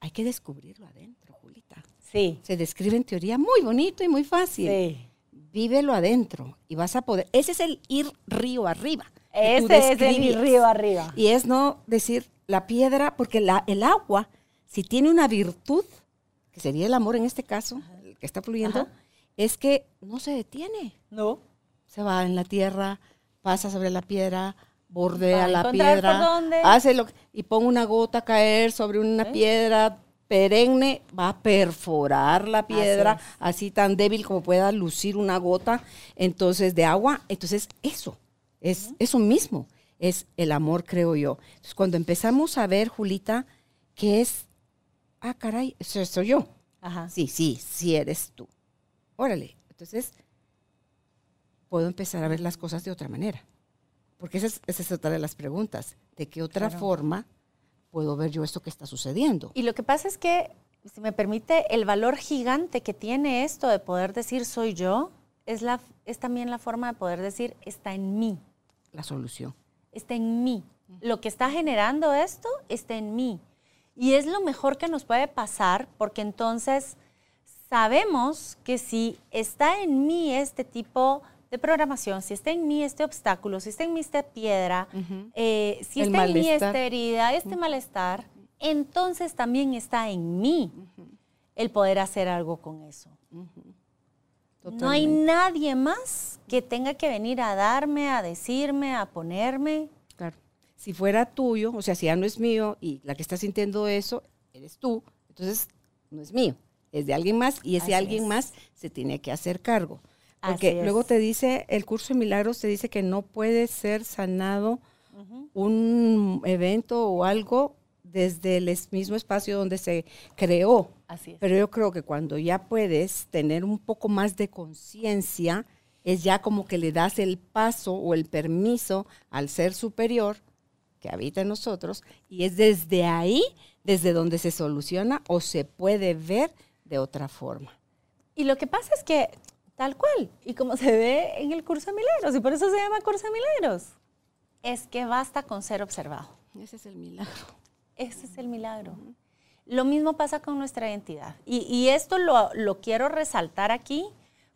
hay que descubrirlo adentro, Julita. Sí. Se describe en teoría muy bonito y muy fácil. Sí. Vívelo adentro y vas a poder. Ese es el ir río arriba. Ese es el ir río arriba. Y es no decir la piedra, porque la, el agua, si tiene una virtud, que sería el amor en este caso, que está fluyendo, es que no se detiene. No. Se va en la tierra, pasa sobre la piedra, bordea la piedra, hace lo y pone una gota a caer sobre una piedra perenne, va a perforar la piedra, así, tan débil como pueda lucir una gota, entonces de agua, entonces eso, es eso mismo, es el amor, creo yo. Entonces, cuando empezamos a ver, Julita, que es, ah, caray, eso soy yo Ajá. Sí, sí, sí eres tú. Órale, entonces puedo empezar a ver las cosas de otra manera. Porque esa es, esa es otra de las preguntas. ¿De qué otra Claro. forma puedo ver yo esto que está sucediendo? Y lo que pasa es que, si me permite, el valor gigante que tiene esto de poder decir soy yo, es, la, es también la forma de poder decir está en mí, La solución. está en mí. Lo que está generando esto está en mí. Y es lo mejor que nos puede pasar porque entonces sabemos que si está en mí este tipo de programación, si está en mí este obstáculo, si está en mí esta piedra, eh, si El está en mí esta herida, este malestar, entonces también está en mí el poder hacer algo con eso. No hay nadie más que tenga que venir a darme, a decirme, a ponerme. Claro. Si fuera tuyo, o sea, si ya no es mío y la que está sintiendo eso eres tú, entonces no es mío, es de alguien más y ese Así alguien es. más se tiene que hacer cargo. Porque luego te dice, el curso de milagros te dice que no puede ser sanado un evento o algo desde el mismo espacio donde se creó. Así es. Pero yo creo que cuando ya puedes tener un poco más de conciencia, es ya como que le das el paso o el permiso al ser superior que habita en nosotros y es desde ahí, desde donde se soluciona o se puede ver de otra forma. Y lo que pasa es que, tal cual, y como se ve en el curso de milagros, y por eso se llama curso de milagros, es que basta con ser observado. Ese es el milagro. Ese es el milagro. Lo mismo pasa con nuestra identidad. Y, y esto lo, lo quiero resaltar aquí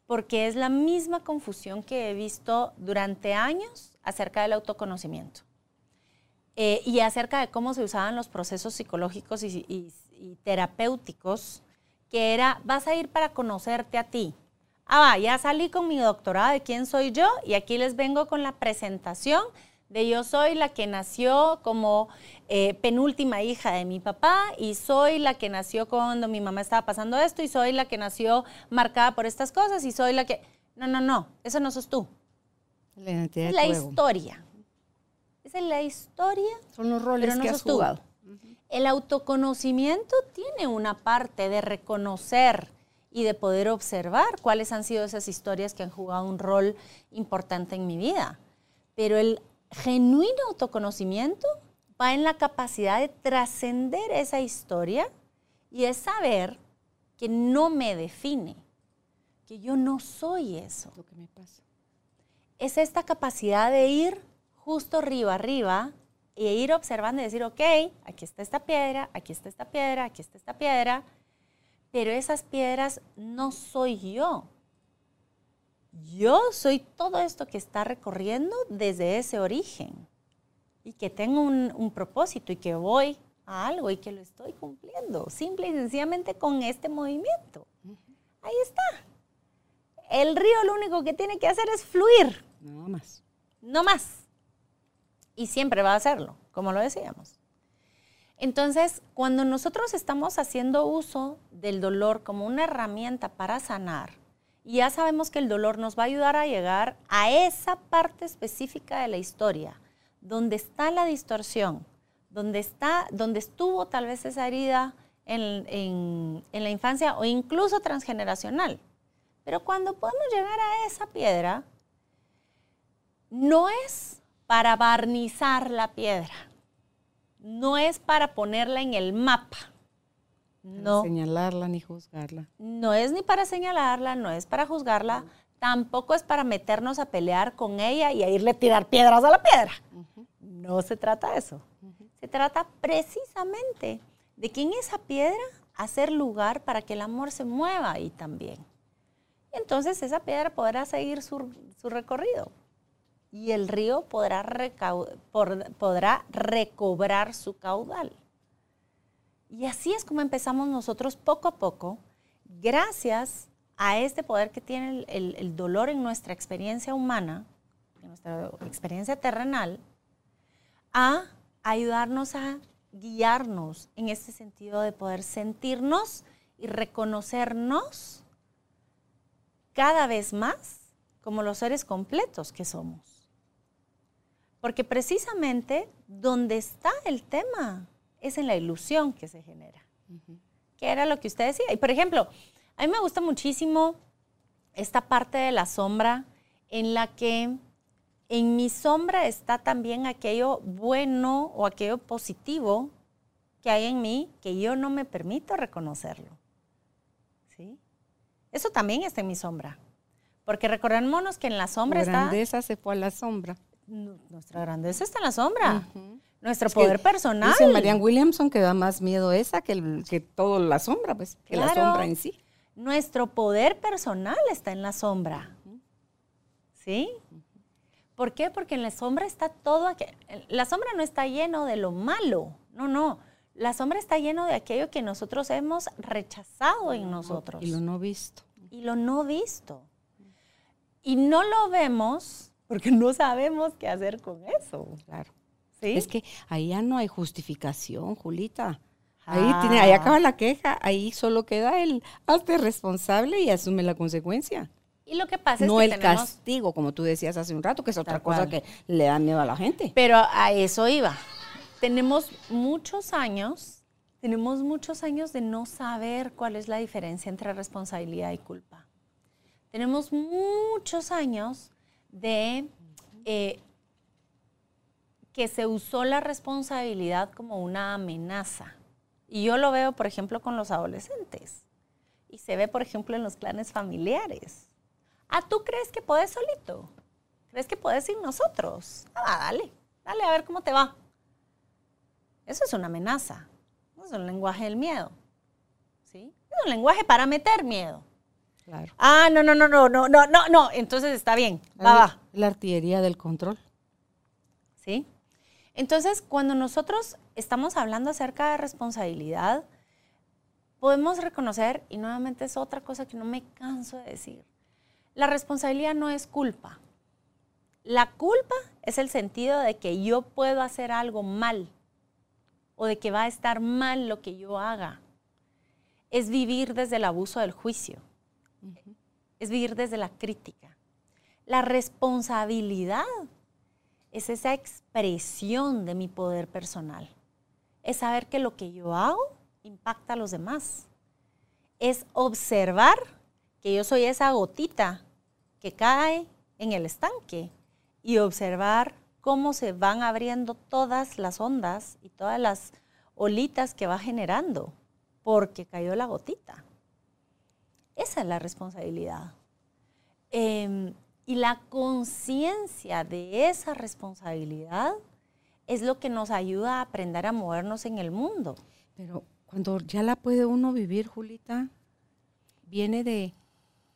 porque es la misma confusión que he visto durante años acerca del autoconocimiento. Eh, y acerca de cómo se usaban los procesos psicológicos y, y- y terapéuticos, que era, vas a ir para conocerte a ti. Ah, va, ya salí con mi doctorado de quién soy yo y aquí les vengo con la presentación de yo soy la que nació como eh, penúltima hija de mi papá y soy la que nació cuando mi mamá estaba pasando esto y soy la que nació marcada por estas cosas y soy la que... No, no, no, eso no sos tú. La identidad Es la juego. historia. Esa es la historia Son los roles pero no que has sos tú. jugado. El autoconocimiento tiene una parte de reconocer y de poder observar cuáles han sido esas historias que han jugado un rol importante en mi vida. Pero el genuino autoconocimiento va en la capacidad de trascender esa historia y es saber que no me define, que yo no soy eso Lo que me pasa. es esta capacidad de ir justo arriba, arriba, e ir observando y decir, ok, aquí está esta piedra, aquí está esta piedra, aquí está esta piedra, pero esas piedras no soy yo. Yo soy todo esto que está recorriendo desde ese origen y que tengo un, un propósito y que voy a algo y que lo estoy cumpliendo, simple y sencillamente con este movimiento. Ahí está. El río lo único que tiene que hacer es fluir, Nada más. no más. Y siempre va a hacerlo, como lo decíamos. Entonces, cuando nosotros estamos haciendo uso del dolor como una herramienta para sanar, y ya sabemos que el dolor nos va a ayudar a llegar a esa parte específica de la historia, donde está la distorsión, donde, está, donde estuvo tal vez esa herida en, la infancia o incluso transgeneracional. Pero cuando podemos llegar a esa piedra, no es para barnizar la piedra, no es para ponerla en el mapa, no, Señalarla ni juzgarla. no es ni para señalarla, no es para juzgarla, tampoco es para meternos a pelear con ella y a irle a tirar piedras a la piedra. No se trata de eso. Se trata precisamente de que en esa piedra hacer lugar para que el amor se mueva ahí también. Y entonces esa piedra podrá seguir su, su recorrido y el río podrá, recobrar su caudal. Y así es como empezamos nosotros poco a poco, gracias a este poder que tiene el dolor en nuestra experiencia humana, en nuestra experiencia terrenal, a ayudarnos a guiarnos en este sentido de poder sentirnos y reconocernos cada vez más como los seres completos que somos. Porque precisamente donde está el tema es en la ilusión que se genera. qué era lo que usted decía. Y por ejemplo, a mí me gusta muchísimo esta parte de la sombra en la que en mi sombra está también aquello bueno o aquello positivo que hay en mí que yo no me permito reconocerlo. ¿Sí? Eso también está en mi sombra. Porque recordémonos que en la sombra está... grandeza se fue a la sombra. Nuestra grandeza está en la sombra. Nuestro poder personal. Dice Marianne Williamson que da más miedo esa que, el, que todo la sombra, pues, que la sombra en sí. Nuestro poder personal está en la sombra. ¿Sí? ¿Por qué? Porque en la sombra está todo. La sombra no está lleno de lo malo. No, no. La sombra está lleno de aquello que nosotros hemos rechazado en nosotros. Y lo no visto. Y lo no visto. Y no lo vemos porque no sabemos qué hacer con eso. Claro. ¿Sí? Es que ahí ya no hay justificación, Julita. Ahí, tiene, ahí acaba la queja, ahí solo queda el hazte responsable y asume la consecuencia. Y lo que pasa es no el castigo, como tú decías hace un rato, que es otra cosa que le da miedo a la gente. Pero a eso iba tenemos muchos años, tenemos muchos años de no saber cuál es la diferencia entre responsabilidad y culpa. Tenemos muchos años de eh, que se usó la responsabilidad como una amenaza. Y yo lo veo, por ejemplo, con los adolescentes. Y se ve, por ejemplo, en los clanes familiares. Ah, ¿tú crees que puedes solito? ¿Crees que puedes ir nosotros? Ah, dale, dale a ver cómo te va. Eso es una amenaza. es un lenguaje del miedo. ¿Sí? Es un lenguaje para meter miedo. Claro. Ah, no, no, no, no, no, no, no, no. Entonces está bien. Va, va. La artillería del control. ¿Sí? Entonces, cuando nosotros estamos hablando acerca de responsabilidad, podemos reconocer, y nuevamente es otra cosa que no me canso de decir, la responsabilidad no es culpa. La culpa es el sentido de que yo puedo hacer algo mal o de que va a estar mal lo que yo haga. Es vivir desde el abuso del juicio. Es vivir desde la crítica. La responsabilidad es esa expresión de mi poder personal. Es saber que lo que yo hago impacta a los demás. Es observar que yo soy esa gotita que cae en el estanque y observar cómo se van abriendo todas las ondas y todas las olitas que va generando, porque cayó la gotita. Esa es la responsabilidad. Em, y la conciencia de esa responsabilidad es lo que nos ayuda a aprender a movernos en el mundo. Pero cuando ya la puede uno vivir, Julita, viene de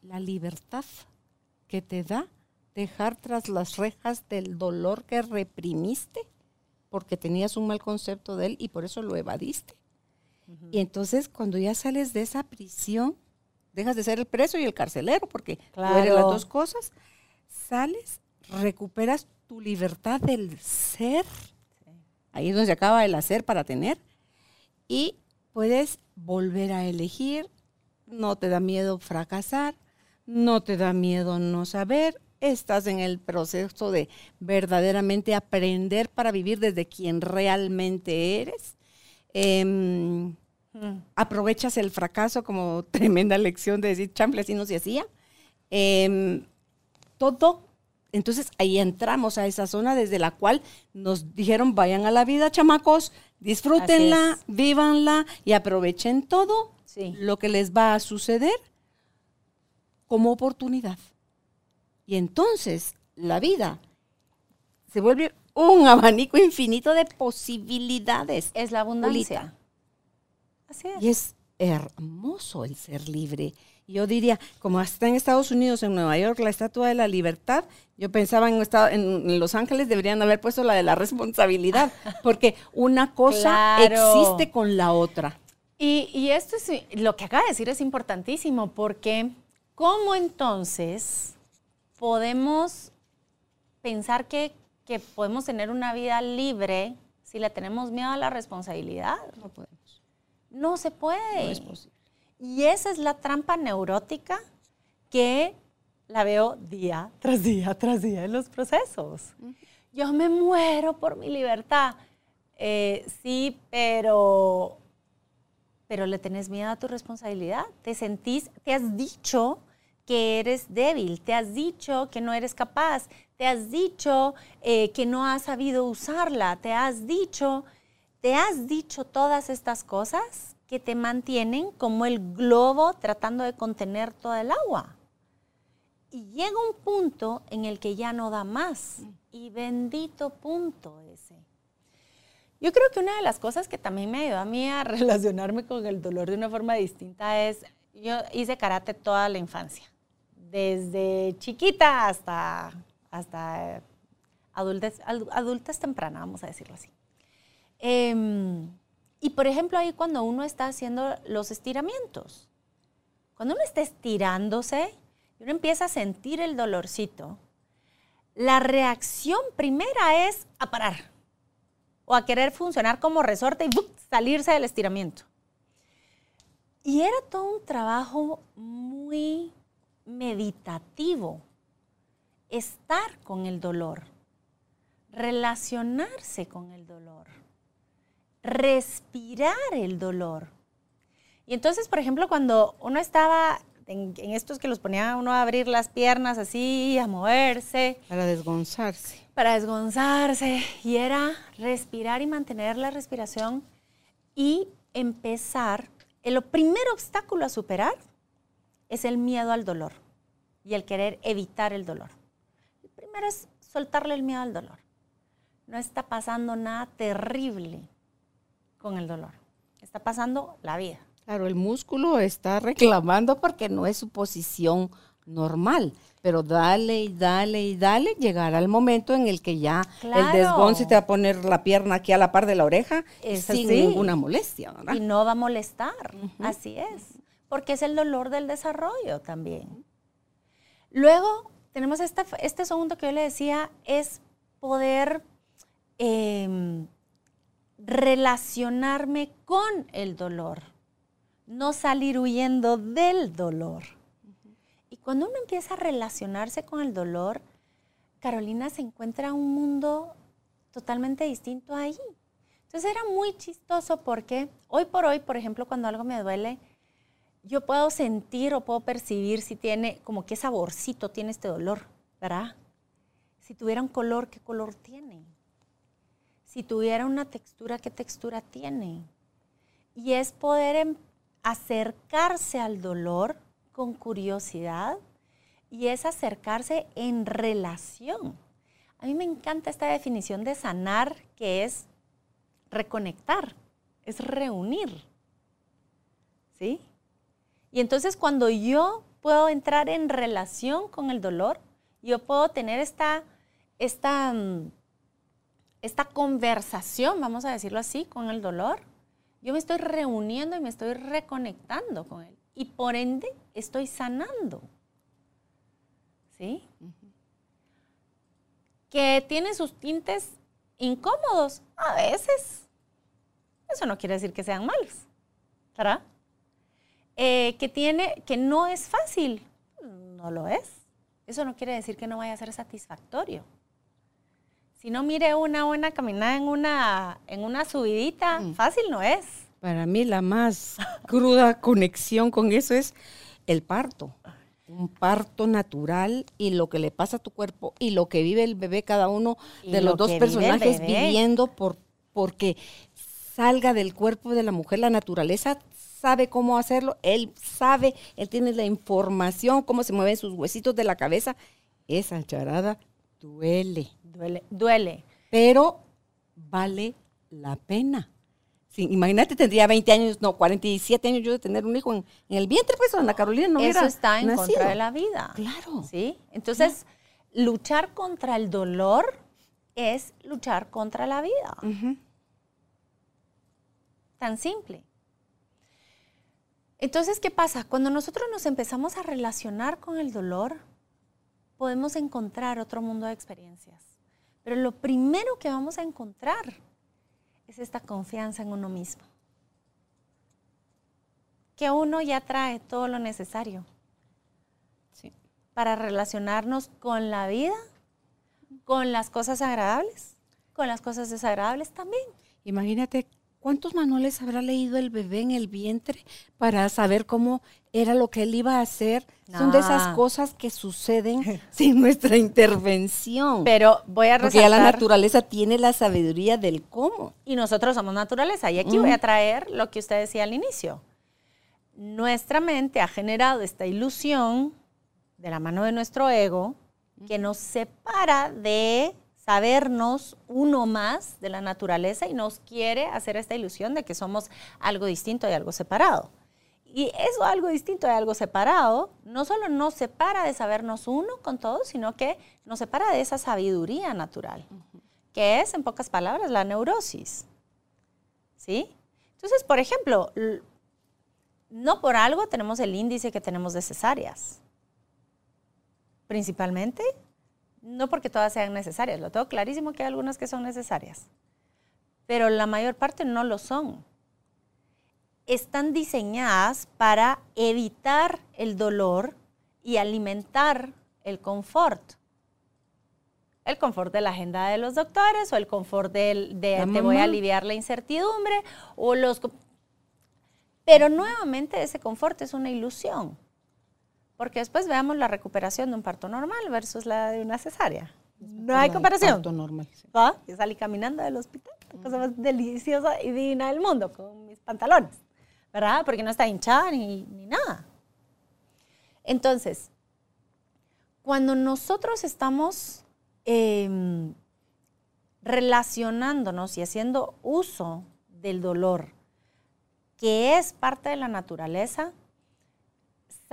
la libertad que te da dejar tras las rejas del dolor que reprimiste porque tenías un mal concepto de él y por eso lo evadiste. Y entonces cuando ya sales de esa prisión, dejas de ser el preso y el carcelero, porque claro. eres las dos cosas, sales, recuperas tu libertad del ser, ahí es donde se acaba el hacer para tener, y puedes volver a elegir, no te da miedo fracasar, no te da miedo no saber, estás en el proceso de verdaderamente aprender para vivir desde quien realmente eres. Em, aprovechas el fracaso como *laughs* tremenda lección de decir, chample, así no se hacía. Em, todo, entonces ahí entramos a esa zona desde la cual nos dijeron, vayan a la vida, chamacos, disfrútenla, vívanla y aprovechen todo lo que les va a suceder como oportunidad. Y entonces la vida se vuelve un *laughs* abanico infinito de posibilidades. Es la abundancia. Así es. Y es hermoso el ser libre. Yo diría, como está en Estados Unidos, en Nueva York, la Estatua de la Libertad, yo pensaba en, en Los Ángeles deberían haber puesto la de la responsabilidad, *laughs* porque una cosa existe con la otra. Y, y esto es, lo que acaba de decir es importantísimo, porque ¿cómo entonces podemos pensar que, podemos tener una vida libre si le tenemos miedo a la responsabilidad. No podemos. No se puede. No es posible. Y esa es la trampa neurótica que la veo día tras día tras día en los procesos. Yo me muero por mi libertad. Eh, sí, pero, pero le tenés miedo a tu responsabilidad. Te sentís, te has dicho que eres débil, te has dicho que no eres capaz, te has dicho eh, que no has sabido usarla, te has dicho, te has dicho todas estas cosas que te mantienen como el globo tratando de contener todo el agua. Y llega un punto en el que ya no da más. Y bendito punto ese. Yo creo que una de las cosas que también me ayudó a mí a *laughs* relacionarme con el dolor de una forma distinta es, yo hice karate toda la infancia, desde chiquita hasta, hasta adultez, adultez temprana, vamos a decirlo así. Em, y por ejemplo, ahí cuando uno está haciendo los estiramientos, cuando uno está estirándose, uno empieza a sentir el dolorcito, la reacción primera es a parar o a querer funcionar como resorte y salirse del estiramiento. Y era todo un trabajo muy meditativo, estar con el dolor, relacionarse con el dolor, respirar el dolor. Y entonces, por ejemplo, cuando uno estaba en, estos que los ponía uno a abrir las piernas así, a moverse. Para desgonzarse. Para desgonzarse. Y era respirar y mantener la respiración y empezar. El primer obstáculo a superar es el miedo al dolor y el querer evitar el dolor. El primero es soltarle el miedo al dolor. No está pasando nada terrible con el dolor. Está pasando la vida. Claro, el músculo está reclamando porque no es su posición normal. Pero dale y dale y dale, llegará el momento en el que ya el desgonce te va a poner la pierna aquí a la par de la oreja sin ninguna molestia, ¿verdad? Y no va a molestar, así es, porque es el dolor del desarrollo también. Luego tenemos este, este segundo que yo le decía, es poder em, relacionarme con el dolor no salir huyendo del dolor. Y cuando uno empieza a relacionarse con el dolor, Carolina se encuentra un mundo totalmente distinto ahí. Entonces era muy chistoso porque hoy por hoy, por ejemplo, cuando algo me duele, yo puedo sentir o puedo percibir si tiene, como qué saborcito tiene este dolor, ¿verdad? Si tuviera un color, ¿qué color tiene? Si tuviera una textura, ¿qué textura tiene? Y es poder empezar acercarse al dolor con curiosidad y es acercarse en relación. A mí me encanta esta definición de sanar que es reconectar, es reunir. ¿Sí? Y entonces cuando yo puedo entrar en relación con el dolor, yo puedo tener esta, esta, mm, esta conversación, vamos a decirlo así, con el dolor, yo me estoy reuniendo y me estoy reconectando con él. Y por ende estoy sanando. ¿Sí? Que tiene sus tintes incómodos a veces. Eso no quiere decir que sean malos. ¿Verdad? Eh, que tiene, que no es fácil. No lo es. Eso no quiere decir que no vaya a ser satisfactorio. Si no mire una buena caminada en una, en una subidita, mm. fácil no es. Para mí la más cruda *laughs* conexión con eso es el parto. Un parto natural y lo que le pasa a tu cuerpo y lo que vive el bebé, cada uno de los dos personajes viviendo por, porque salga del cuerpo de la mujer. La naturaleza sabe cómo hacerlo, él sabe, él tiene la información, cómo se mueven sus huesitos de la cabeza. Esa charada duele. Duele, duele. Pero vale la pena. imagínate, tendría 20 años, no, 47 años yo de tener un hijo en, el vientre, pues Ana Carolina no Eso está en contra de la vida. Claro. ¿Sí? Entonces, luchar contra el dolor es luchar contra la vida. Tan simple. Entonces, ¿qué pasa? Cuando nosotros nos empezamos a relacionar con el dolor, podemos encontrar otro mundo de experiencias. Pero lo primero que vamos a encontrar es esta confianza en uno mismo. Que uno ya trae todo lo necesario para relacionarnos con la vida, con las cosas agradables, con las cosas desagradables también. Imagínate ¿cuántos manuales habrá leído el bebé en el vientre para saber cómo era lo que él iba a hacer? Son de esas cosas que suceden *laughs* sin nuestra intervención. Pero voy a Porque ya la resaltar, naturaleza tiene la sabiduría del cómo. y nosotros somos naturaleza. Y aquí voy a traer lo que usted decía al inicio. Nuestra mente ha generado esta ilusión de la mano de nuestro ego que nos separa de sabernos uno más de la naturaleza y nos quiere hacer esta ilusión de que somos algo distinto y algo separado. Y eso algo distinto y algo separado no solo nos separa de sabernos uno con todos, sino que nos separa de esa sabiduría natural, que es, en pocas palabras, la neurosis. ¿Sí? Entonces, por ejemplo, no por algo tenemos el índice que tenemos de cesáreas. Principalmente, no porque todas sean necesarias. Lo tengo clarísimo que hay algunas que son necesarias. Pero la mayor parte no lo son. Están diseñadas para evitar el dolor y alimentar el confort. El confort de la agenda de los doctores o el confort de, te voy a aliviar la incertidumbre o los... Pero nuevamente ese confort es una ilusión. Porque después veamos la recuperación de un parto normal versus la de una cesárea. No hay comparación. Parto normal. sí. ¿Va? Yo salí caminando del hospital, la cosa más deliciosa y divina del mundo, con mis pantalones, ¿verdad? Porque no está hinchada ni, ni nada. Entonces, cuando nosotros estamos em, relacionándonos y haciendo uso del dolor, que es parte de la naturaleza,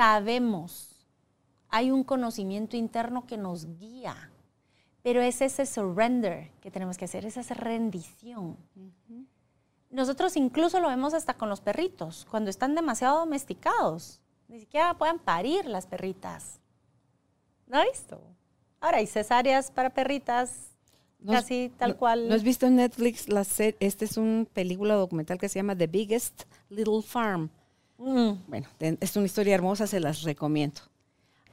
sabemos, hay un conocimiento interno que nos guía, pero es ese surrender que tenemos que hacer, es esa rendición. Nosotros incluso lo vemos hasta con los perritos, cuando están demasiado domesticados, ni siquiera pueden parir las perritas. ¿No ha visto? Ahora hay cesáreas para perritas, ¿No has- casi tal no- cual. ¿No has visto en Netflix la Este es una película documental que se llama The Biggest Little Farm. Mm, Bueno, es una historia hermosa, se las recomiendo.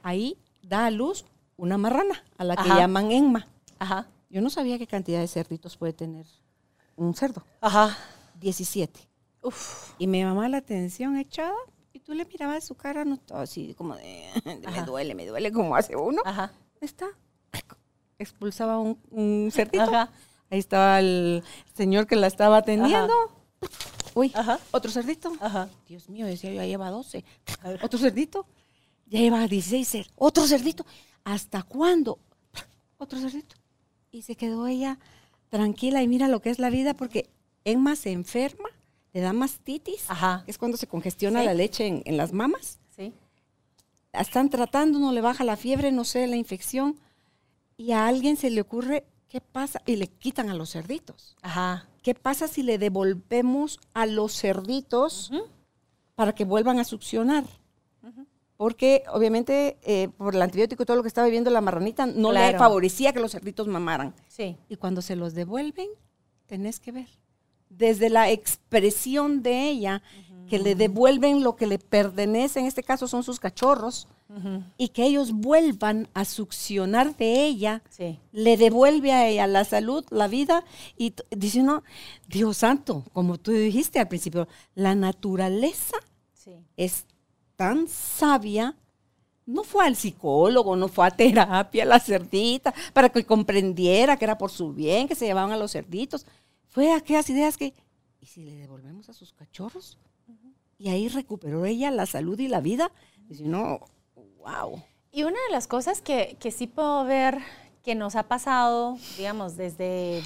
Ahí da a luz una marrana, a la que Ajá. llaman Enma. Ajá, Yo no sabía qué cantidad de cerditos puede tener un cerdo. ajá. 17. Uf, Y me llamaba la atención echada y tú le mirabas su cara, no estaba así como de, *laughs* me Ajá. duele, me duele, como hace uno. ajá, Está. Expulsaba un, un cerdito. ajá, Ahí estaba el señor que la estaba atendiendo. Uy, Ajá. otro cerdito. ajá. Dios mío, decía yo, ya lleva 12. A ver. Otro cerdito. Ya lleva 16. cer- Otro cerdito. ¿Hasta cuándo? Otro cerdito. Y se quedó ella tranquila y mira lo que es la vida porque Emma se enferma, le da mastitis, Ajá. que es cuando se congestiona Sí. la leche en, en las mamas. Sí. Están tratando, no le baja la fiebre, no sé, la infección. Y a alguien se le ocurre, ¿qué pasa? Y le quitan a los cerditos. Ajá. ¿Qué pasa si le devolvemos a los cerditos para que vuelvan a succionar? Porque obviamente eh, por el antibiótico y todo lo que estaba viviendo la marranita no le favorecía que los cerditos mamaran. Sí. Y cuando se los devuelven, tenés que ver. Desde la expresión de ella, que le devuelven lo que le pertenece, en este caso son sus cachorros, Y que ellos vuelvan a succionar de ella, Sí. le devuelve a ella la salud, la vida, y dice uno, Dios santo, como tú dijiste al principio, la naturaleza Sí. es tan sabia, no fue al psicólogo, no fue a terapia, la cerdita, para que comprendiera que era por su bien, que se llevaban a los cerditos. Fue aquellas ideas que, ¿y si le devolvemos a sus cachorros? Y ahí recuperó ella la salud y la vida. Dice, no, wow. Y una de las cosas que, que sí puedo ver que nos ha pasado, digamos, desde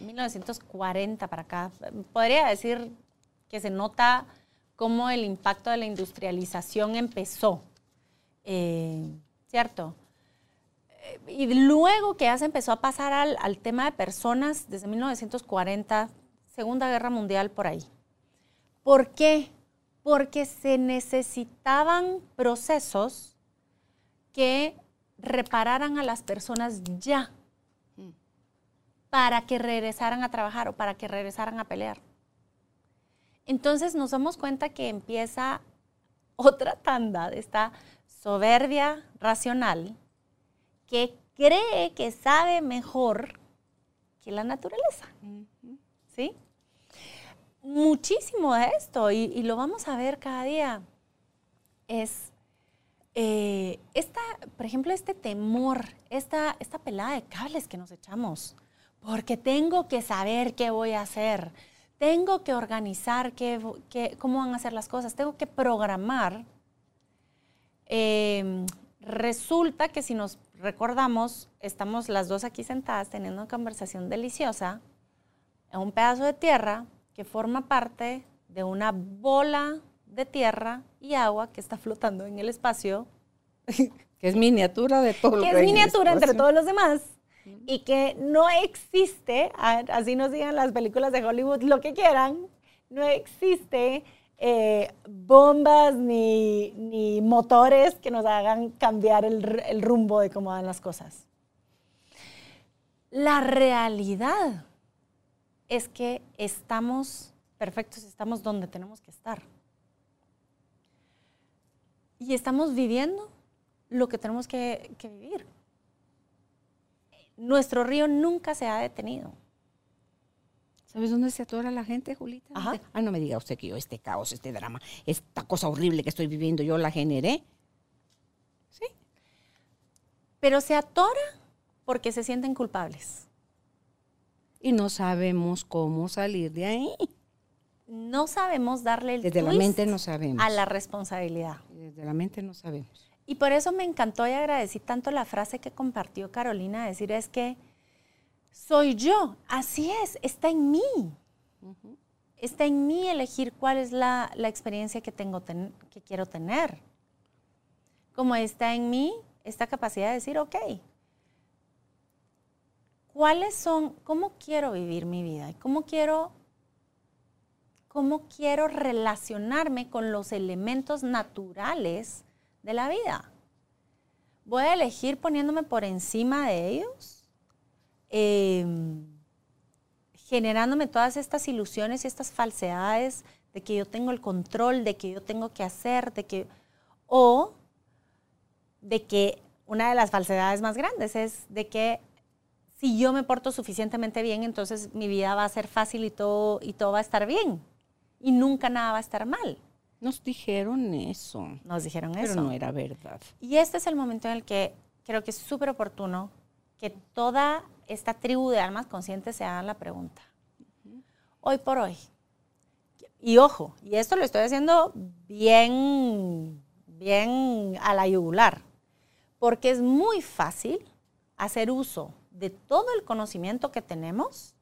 1940 para acá, podría decir que se nota cómo el impacto de la industrialización empezó, eh, ¿cierto? Eh, Y luego que ya se empezó a pasar al, al tema de personas desde 1940, Segunda Guerra Mundial por ahí. ¿Por qué? Porque se necesitaban procesos que repararan a las personas ya para que regresaran a trabajar o para que regresaran a pelear. Entonces nos damos cuenta que empieza otra tanda de esta soberbia racional que cree que sabe mejor que la naturaleza. ¿Sí? muchísimo de esto y, y lo vamos a ver cada día. Es eh, esta, por ejemplo, este temor, esta, esta pelada de cables que nos echamos, porque tengo que saber qué voy a hacer, tengo que organizar qué, qué- cómo van a hacer las cosas, tengo que programar. Eh, resulta que si nos recordamos, estamos las dos aquí sentadas teniendo una conversación deliciosa en un pedazo de tierra que forma parte de una bola de tierra y agua que está flotando en el espacio, *laughs* Que es miniatura de todo que que es miniatura entre todos los demás y que no existe, así nos digan las películas de Hollywood, lo que quieran, no existe eh, bombas ni, ni motores que nos hagan cambiar el, el rumbo de cómo van las cosas. La realidad es que estamos perfectos, estamos donde tenemos que estar. Y estamos viviendo lo que tenemos que, que vivir. Nuestro río nunca se ha detenido. ¿Sabes dónde se atora la gente, Julita? Ajá. Ay, no me diga usted que yo este caos, este drama, esta cosa horrible que estoy viviendo, yo la generé. Sí. Pero se atora porque se sienten culpables. Y no sabemos cómo salir de ahí. No sabemos darle el Desde la mente no sabemos. a la responsabilidad. Desde la mente no sabemos. Y por eso me encantó y agradecí tanto la frase que compartió Carolina, decir es que soy yo, así es, está en mí. Está en mí elegir cuál es la, la experiencia que, tengo ten- que quiero tener. Como está en mí esta capacidad de decir, ok, ¿cuáles son, cómo quiero vivir mi vida? y ¿Cómo quiero, cómo quiero relacionarme con los elementos naturales de la vida? ¿Voy a elegir poniéndome por encima de ellos? Em, generándome todas estas ilusiones y estas falsedades de que yo tengo el control, de que yo tengo que hacer, de que... O de que una de las falsedades más grandes es de que si yo me porto suficientemente bien, entonces mi vida va a ser fácil y todo, y todo va a estar bien. Y nunca nada va a estar mal. Nos dijeron eso, Nos dijeron pero eso. no era verdad. Y este es el momento en el que creo que es súper oportuno que toda esta tribu de almas conscientes se hagan la pregunta. Hoy por hoy. Y ojo, y esto lo estoy haciendo bien, bien a la yugular, porque es muy fácil hacer uso de todo el conocimiento que tenemos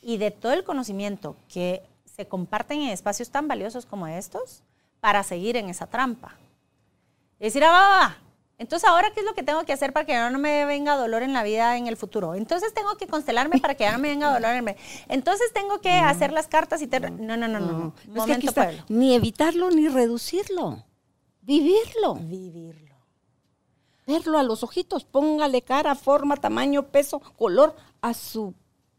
y de todo el conocimiento que comparten en espacios tan valiosos como estos para seguir en esa trampa. Y decir, ah, va, va, va. Entonces, ¿ahora qué es lo que tengo que hacer para que ya no me venga dolor en la vida en el futuro? Entonces, tengo que constelarme para que ya no me venga dolor en el... Entonces, tengo que hacer las cartas y... ter- No, no, no, no. no. No, es que aquí está, ni evitarlo ni reducirlo. Vivirlo. Vivirlo. Verlo a los ojitos. Póngale cara, forma, tamaño, peso, color a su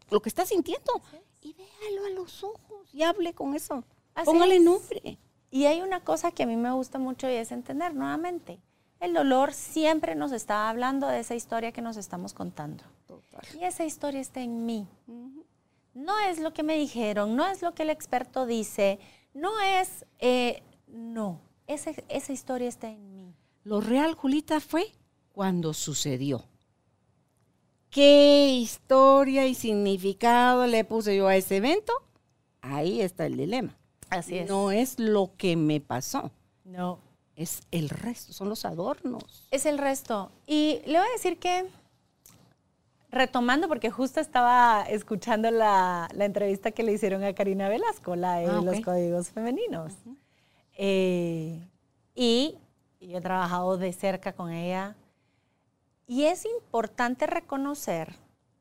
lo que está sintiendo. Y véalo a los ojos y hable con eso. Así Póngale es. nombre. Y hay una cosa que a mí me gusta mucho y es entender nuevamente. El dolor siempre nos está hablando de esa historia que nos estamos contando. Y esa historia está en mí. No es lo que me dijeron, no es lo que el experto dice, no es, eh, no, esa, esa historia está en mí. Lo real, Julita, fue cuando sucedió. ¿Qué historia y significado le puse yo a ese evento? Ahí está el dilema. Así es. No es lo que me pasó, No. es el resto, son los adornos. Es el resto. Y le voy a decir que, retomando, porque justo estaba escuchando la, la entrevista que le hicieron a Karina Velasco, la de Ah, los códigos femeninos. Eh, y, y yo he trabajado de cerca con ella. Y es importante reconocer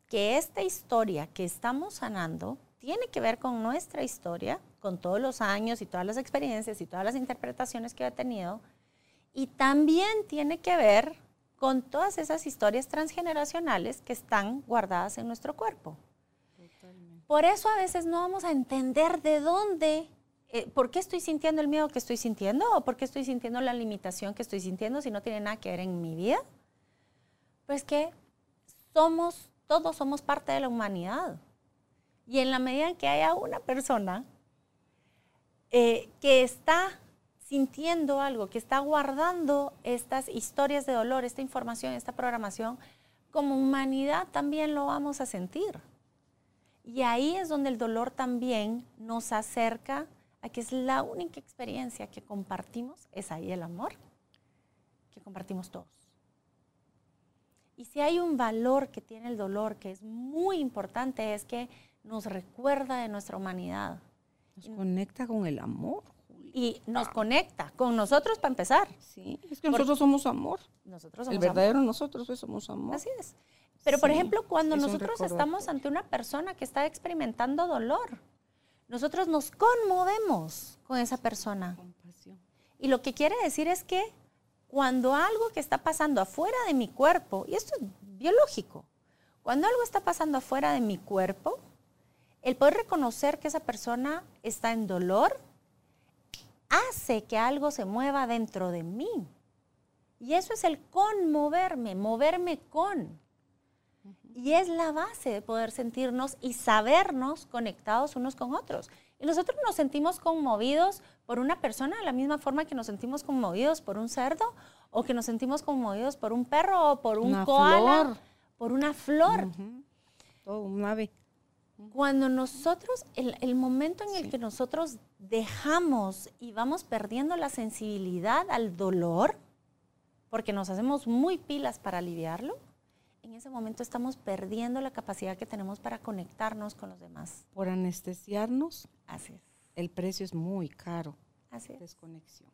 que esta historia que estamos sanando tiene que ver con nuestra historia, con todos los años y todas las experiencias y todas las interpretaciones que he tenido, y también tiene que ver con todas esas historias transgeneracionales que están guardadas en nuestro cuerpo. Por eso a veces no vamos a entender de dónde, eh, por qué estoy sintiendo el miedo que estoy sintiendo o por qué estoy sintiendo la limitación que estoy sintiendo si no tiene nada que ver en mi vida. Pues que somos, todos somos parte de la humanidad. Y en la medida en que haya una persona eh, que está sintiendo algo, que está guardando estas historias de dolor, esta información, esta programación, como humanidad también lo vamos a sentir. Y ahí es donde el dolor también nos acerca a que es la única experiencia que compartimos, es ahí el amor, que compartimos todos. Y si hay un valor que tiene el dolor, que es muy importante, es que nos recuerda de nuestra humanidad. Nos conecta con el amor. Y nos conecta con nosotros para empezar. Sí, es que nosotros somos amor. Nosotros el somos amor. verdadero nosotros pues, somos amor. Así es. Pero, por ejemplo, cuando nosotros estamos ante una persona que está experimentando dolor, nosotros nos conmovemos con esa persona. Compasión. Y lo que quiere decir es que cuando algo que está pasando afuera de mi cuerpo, y esto es biológico, cuando algo está pasando afuera de mi cuerpo, el poder reconocer que esa persona está en dolor hace que algo se mueva dentro de mí. Y eso es el conmoverme, moverme con. Y es la base de poder sentirnos y sabernos conectados unos con otros. Y nosotros nos sentimos conmovidos por una persona de la misma forma que nos sentimos conmovidos por un cerdo o que nos sentimos conmovidos por un perro o por un Una koala, flor. por una flor. Todo un ave. Cuando nosotros, el, el momento en el que nosotros dejamos y vamos perdiendo la sensibilidad al dolor, porque nos hacemos muy pilas para aliviarlo, en ese momento estamos perdiendo la capacidad que tenemos para conectarnos con los demás. Por anestesiarnos, Así es. el precio es muy caro. Así es. Desconexión.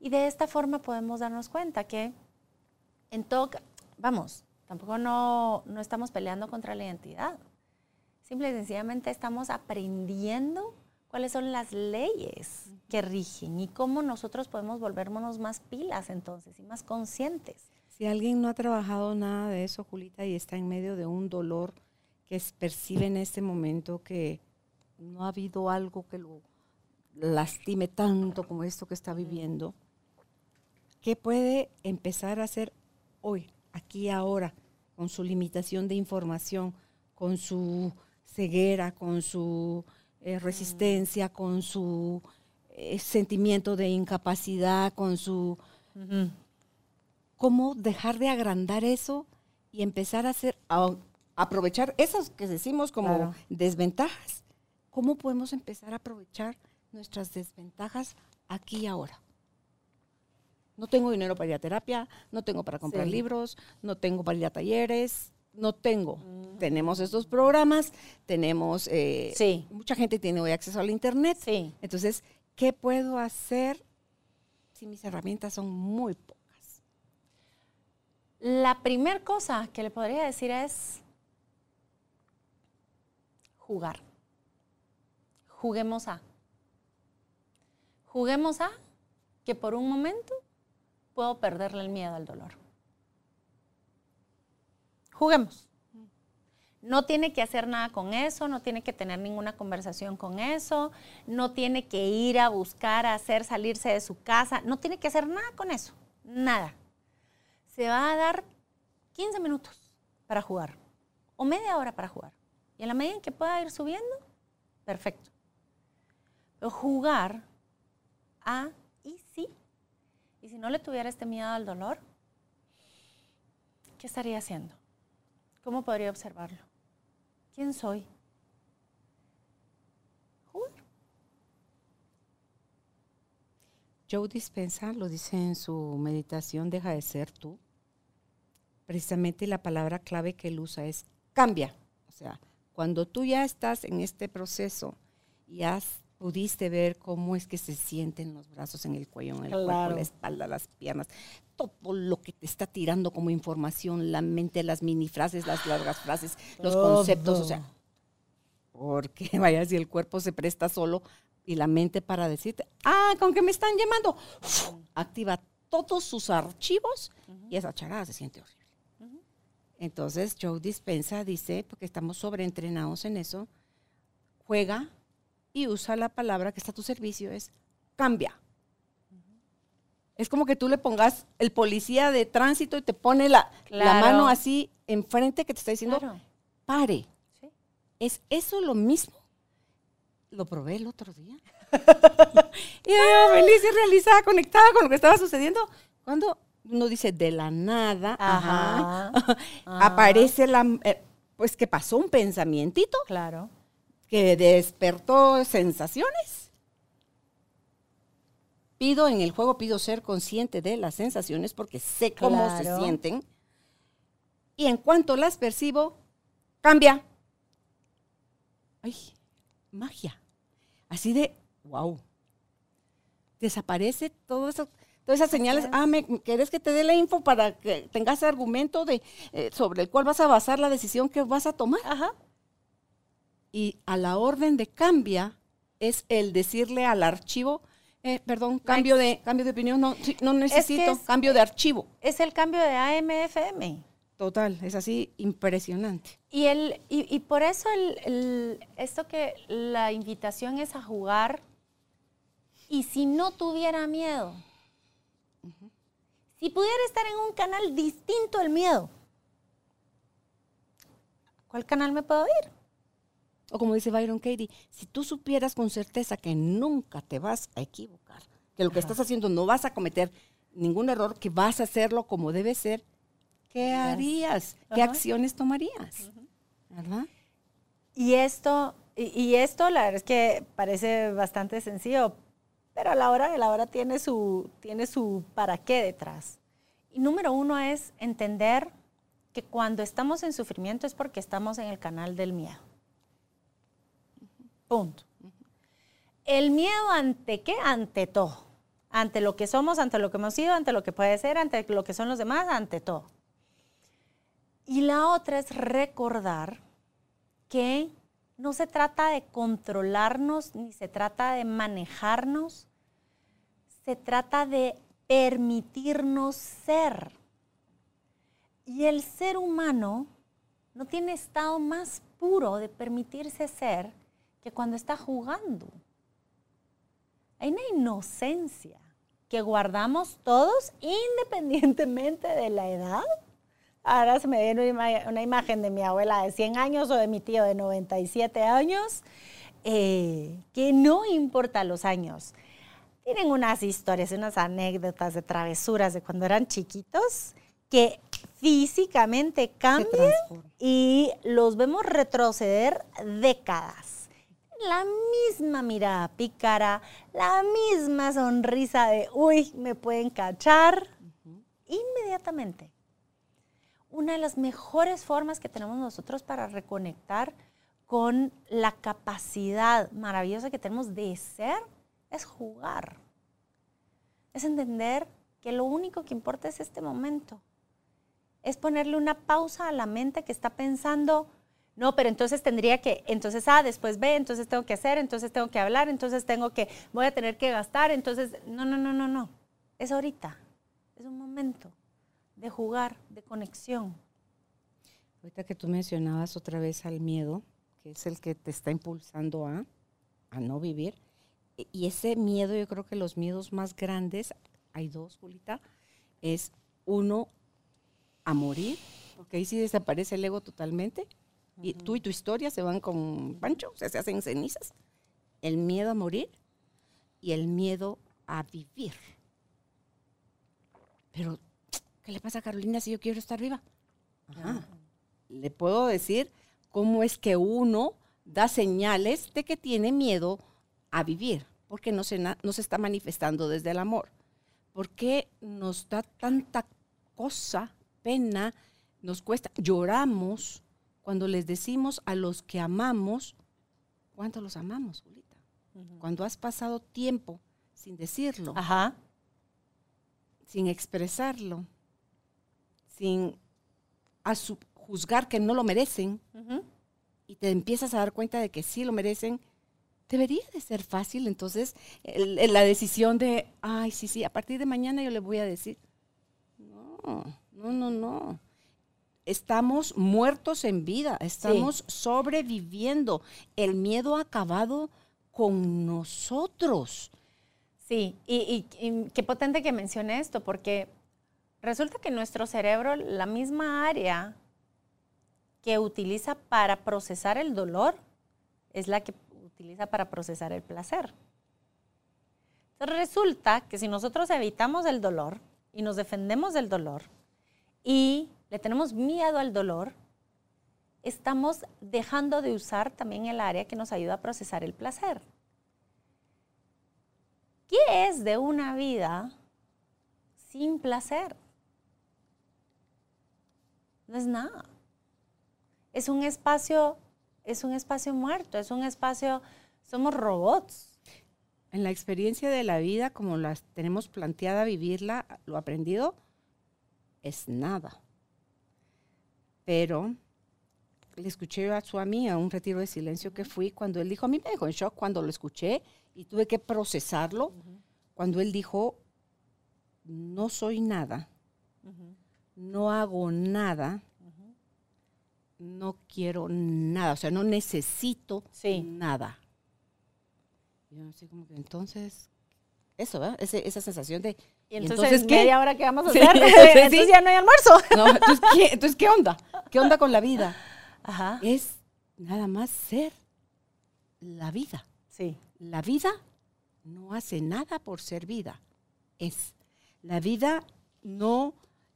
Y de esta forma podemos darnos cuenta que en todo, vamos, tampoco no, no estamos peleando contra la identidad. Simple y sencillamente estamos aprendiendo cuáles son las leyes que rigen y cómo nosotros podemos volvernos más pilas entonces y más conscientes. Si alguien no ha trabajado nada de eso, Julita, y está en medio de un dolor que percibe en este momento que no ha habido algo que lo lastime tanto como esto que está viviendo, ¿qué puede empezar a hacer hoy, aquí ahora, con su limitación de información, con su ceguera, con su eh, resistencia, con su eh, sentimiento de incapacidad, con su cómo dejar de agrandar eso y empezar a hacer, a aprovechar esas que decimos como Claro. desventajas. ¿Cómo podemos empezar a aprovechar nuestras desventajas aquí y ahora? No tengo dinero para ir a terapia, no tengo para comprar Sí. libros, no tengo para ir a talleres, no tengo. Tenemos estos programas, tenemos, eh, Sí. mucha gente tiene hoy acceso al Internet. Sí. Entonces, ¿qué puedo hacer si mis herramientas son muy pocas? La primera cosa que le podría decir es jugar. Juguemos a. Juguemos a que por un momento puedo perderle el miedo al dolor. Juguemos. No tiene que hacer nada con eso, no tiene que tener ninguna conversación con eso, no tiene que ir a buscar, a hacer, salirse de su casa, no tiene que hacer nada con eso, nada se va a dar 15 minutos para jugar o media hora para jugar. Y en la medida en que pueda ir subiendo, perfecto. Pero jugar a. Y si no le tuviera este miedo al dolor, ¿qué estaría haciendo? ¿Cómo podría observarlo? ¿Quién soy? Joe Dispensa lo dice en su meditación Deja de ser tú. Precisamente la palabra clave que él usa es cambia. O sea, cuando tú ya estás en este proceso y has pudiste ver cómo es que se sienten los brazos en el cuello, en el cuerpo, la espalda, las piernas, todo lo que te está tirando como información, la mente, las mini frases, las largas frases, los conceptos, o sea, porque *laughs* vaya si el cuerpo se presta solo y la mente para decirte, ah, con que me están llamando, ¡Uf! activa todos sus archivos y esa charada se siente horrible. Entonces Joe Dispensa dice, porque estamos sobreentrenados en eso, juega y usa la palabra que está a tu servicio, es cambia. Es como que tú le pongas el policía de tránsito y te pone la, la mano así enfrente que te está diciendo, Claro. pare. Sí. ¿Es eso lo mismo? lo probé el otro día. *laughs* y yo feliz y realizada, conectada con lo que estaba sucediendo. Cuando uno dice de la nada, Ajá. ajá, *laughs* aparece la, eh, pues que pasó un pensamientito Claro. Que despertó sensaciones. Pido en el juego, pido ser consciente de las sensaciones porque sé cómo se sienten. Y en cuanto las percibo, cambia. Ay, magia. Así de, wow. Desaparece todo eso, todas esas señales. es. Ah, ¿me querés que te dé la info para que tengas argumento de, eh, sobre el cual vas a basar la decisión que vas a tomar? Ajá. Y a la orden de cambia es el decirle al archivo, eh, perdón, cambio de, cambio de opinión, no, no necesito, es- cambio de archivo. Es el cambio de AM-FM. Total, es así impresionante. Y, el, y, y por eso el, el- esto que la invitación es a jugar. Y si no tuviera miedo, si pudiera estar en un canal distinto al miedo, ¿cuál canal me puedo ir? O como dice Byron Katie, si tú supieras con certeza que nunca te vas a equivocar, que lo que estás haciendo no vas a cometer ningún error, que vas a hacerlo como debe ser, ¿qué harías? ¿Qué Ajá. acciones tomarías? ¿Verdad? Y esto, y, y esto la verdad es que parece bastante sencillo, pero a la hora de la hora tiene su, tiene su para qué detrás. Y número uno es entender que cuando estamos en sufrimiento es porque estamos en el canal del miedo. Punto. El miedo ante qué? Ante todo. Ante lo que somos, ante lo que hemos sido, ante lo que puede ser, ante lo que son los demás, ante todo. Y la otra es recordar que no se trata de controlarnos ni se trata de manejarnos, se trata de permitirnos ser. Y el ser humano no tiene estado más puro de permitirse ser que cuando está jugando. Hay una inocencia que guardamos todos independientemente de la edad. Ahora se me viene una, ima- una imagen de mi abuela de 100 años o de mi tío de 97 años, eh, que no importa los años. Tienen unas historias, unas anécdotas de travesuras de cuando eran chiquitos que físicamente cambian y los vemos retroceder décadas. La misma mirada pícara, la misma sonrisa de, uy, me pueden cachar, inmediatamente. Una de las mejores formas que tenemos nosotros para reconectar con la capacidad maravillosa que tenemos de ser es jugar. Es entender que lo único que importa es este momento. Es ponerle una pausa a la mente que está pensando, no, pero entonces tendría que, entonces A, después B, entonces tengo que hacer, entonces tengo que hablar, entonces tengo que, voy a tener que gastar, entonces, no, no, no, no, no. Es ahorita, es un momento de jugar, de conexión. Ahorita que tú mencionabas otra vez al miedo, que es el que te está impulsando a, a no vivir, e- y ese miedo, yo creo que los miedos más grandes, hay dos, Julita, es uno a morir, porque ahí sí desaparece el ego totalmente, y tú y tu historia se van con Pancho, o sea, se hacen cenizas. El miedo a morir y el miedo a vivir. Pero, ¿qué le pasa a Carolina si yo quiero estar viva? Ajá. Le puedo decir cómo es que uno da señales de que tiene miedo a vivir, porque no se, no se está manifestando desde el amor. ¿Por qué nos da tanta cosa, pena, nos cuesta? Lloramos cuando les decimos a los que amamos, ¿cuánto los amamos, Julita? Cuando has pasado tiempo sin decirlo, Ajá. sin expresarlo, sin juzgar que no lo merecen y te empiezas a dar cuenta de que sí lo merecen, debería de ser fácil entonces el- el- la decisión de, ay, sí, sí, a partir de mañana yo le voy a decir, no, no, no, no. Estamos muertos en vida, estamos sobreviviendo. El miedo ha acabado con nosotros. Sí, y, y- y qué potente que mencione esto, porque resulta que nuestro cerebro, la misma área que utiliza para procesar el dolor, es la que utiliza para procesar el placer. Entonces resulta que si nosotros evitamos el dolor y nos defendemos del dolor y le tenemos miedo al dolor, estamos dejando de usar también el área que nos ayuda a procesar el placer. ¿Qué es de una vida sin placer? No es nada. Es un espacio, es un espacio muerto, es un espacio, somos robots. En la experiencia de la vida, como las tenemos planteada vivirla, lo aprendido, es nada. Pero le escuché a su amiga a un retiro de silencio que fui cuando él dijo, a mí me dejó en shock cuando lo escuché y tuve que procesarlo, cuando él dijo, no soy nada, no hago nada, no quiero nada, o sea, no necesito nada. Yo así como que entonces, eso, ¿verdad? esa sensación de... ¿Y entonces, ¿qué? ahora qué vamos a hacer? *laughs* entonces ya no hay almuerzo. *laughs* entonces, ¿qué, entonces, ¿qué onda? ¿Qué onda con la vida? Ajá. Es nada más ser la vida. Sí. La vida no hace nada por ser vida. Es. La vida no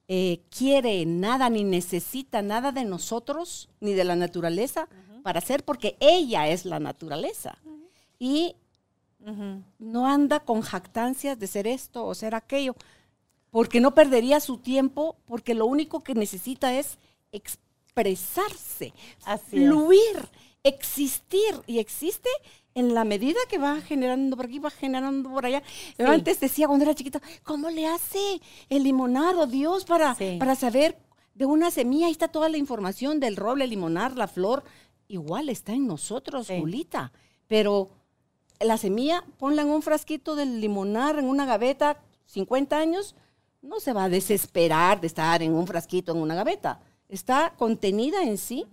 eh, quiere nada ni necesita nada de nosotros ni de la naturaleza para ser porque ella es la naturaleza. Y no anda con jactancias de ser esto o ser aquello, porque no perdería su tiempo, porque lo único que necesita es expresarse, fluir, existir. Y existe en la medida que va generando por aquí, va generando por allá. Yo antes decía cuando era chiquita, ¿cómo le hace el limonado Dios para, para saber de una semilla? Ahí está toda la información del roble, el limonar, la flor. Igual está en nosotros, Julita. Pero la semilla, ponla en un frasquito del limonar, en una gaveta, 50 años, no se va a desesperar de estar en un frasquito, en una gaveta. Está contenida en sí,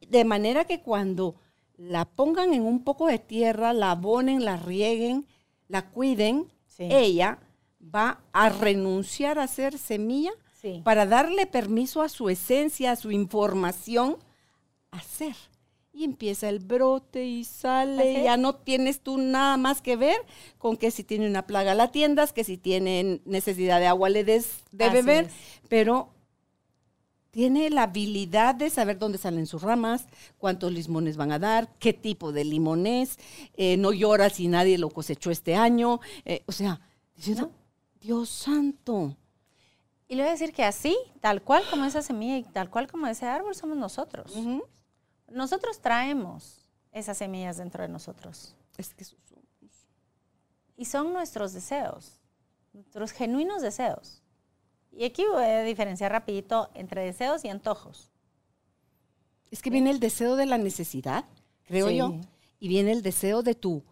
de manera que cuando la pongan en un poco de tierra, la abonen, la rieguen, la cuiden, ella va a renunciar a ser semilla para darle permiso a su esencia, a su información, a ser y empieza el brote y sale, ya no tienes tú nada más que ver con que si tiene una plaga la tiendas, que si tiene necesidad de agua le des de beber, pero tiene la habilidad de saber dónde salen sus ramas, cuántos limones van a dar, qué tipo de limones, eh, no llora si nadie lo cosechó este año, eh, o sea, Dios santo. Y le voy a decir que así, tal cual como esa semilla y tal cual como ese árbol, somos nosotros. Nosotros traemos esas semillas dentro de nosotros. Es que Y son nuestros deseos, nuestros genuinos deseos. Y aquí voy a diferenciar rapidito entre deseos y antojos. Es que viene el deseo de la necesidad, creo yo, y viene el deseo de tu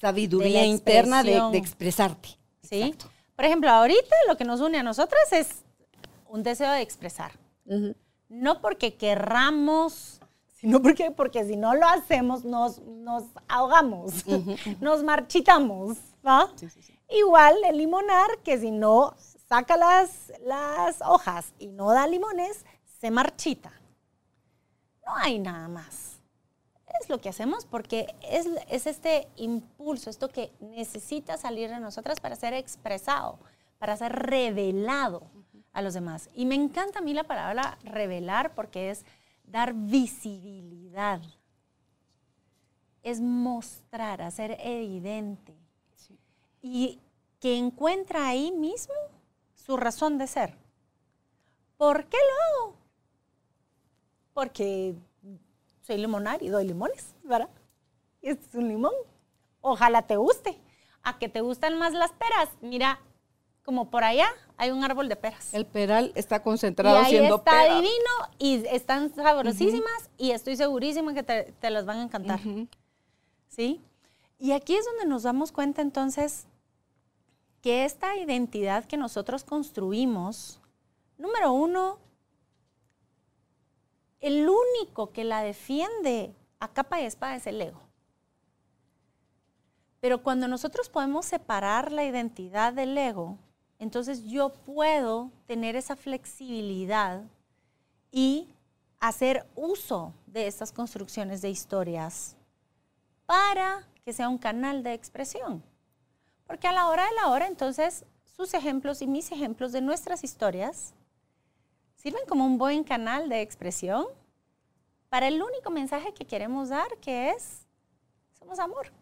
sabiduría interna de, expresarte. Sí. Por ejemplo, ahorita lo que nos une a nosotras es un deseo de expresar. No porque querramos sino porque, porque si no lo hacemos nos, nos ahogamos, nos marchitamos. Igual el limonar, que si no saca las, las hojas y no da limones, se marchita. No hay nada más. Es lo que hacemos porque es, es este impulso, esto que necesita salir de nosotras para ser expresado, para ser revelado a los demás. Y me encanta a mí la palabra revelar porque es dar visibilidad. Es mostrar, hacer evidente. Y que encuentra ahí mismo su razón de ser. ¿Por qué lo hago? Porque soy limonar y doy limones, ¿verdad? Y este es un limón. Ojalá te guste. A que te gustan más las peras. Mira, como por allá hay un árbol de peras. El peral está concentrado y ahí está divino y están sabrosísimas y estoy segurísima que te, las van a encantar. ¿Sí? Y aquí es donde nos damos cuenta entonces que esta identidad que nosotros construimos, número uno, el único que la defiende a capa y espada es el ego. Pero cuando nosotros podemos separar la identidad del ego, entonces yo puedo tener esa flexibilidad y hacer uso de estas construcciones de historias para que sea un canal de expresión. Porque a la hora de la hora, entonces, sus ejemplos y mis ejemplos de nuestras historias sirven como un buen canal de expresión para el único mensaje que queremos dar, que es, somos amor.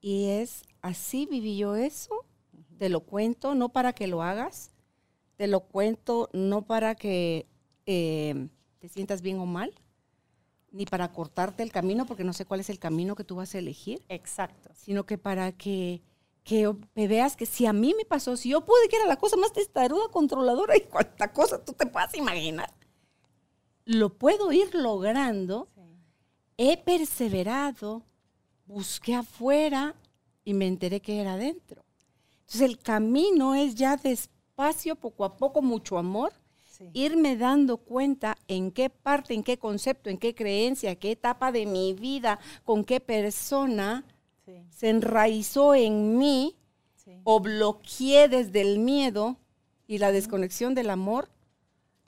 Y es, así viví yo eso, te lo cuento, no para que lo hagas, te lo cuento no para que eh, te sientas bien o mal, ni para cortarte el camino, porque no sé cuál es el camino que tú vas a elegir. Exacto. Sino que para que, que veas que si a mí me pasó, si yo pude que era la cosa más testaruda, controladora *laughs* y cuánta cosa tú te puedas imaginar, lo puedo ir logrando. He perseverado, busqué afuera y me enteré que era adentro. Entonces el camino es ya despacio, poco a poco, mucho amor, irme dando cuenta en qué parte, en qué concepto, en qué creencia, qué etapa de mi vida, con qué persona se enraizó en mí o bloqueé desde el miedo y la desconexión del amor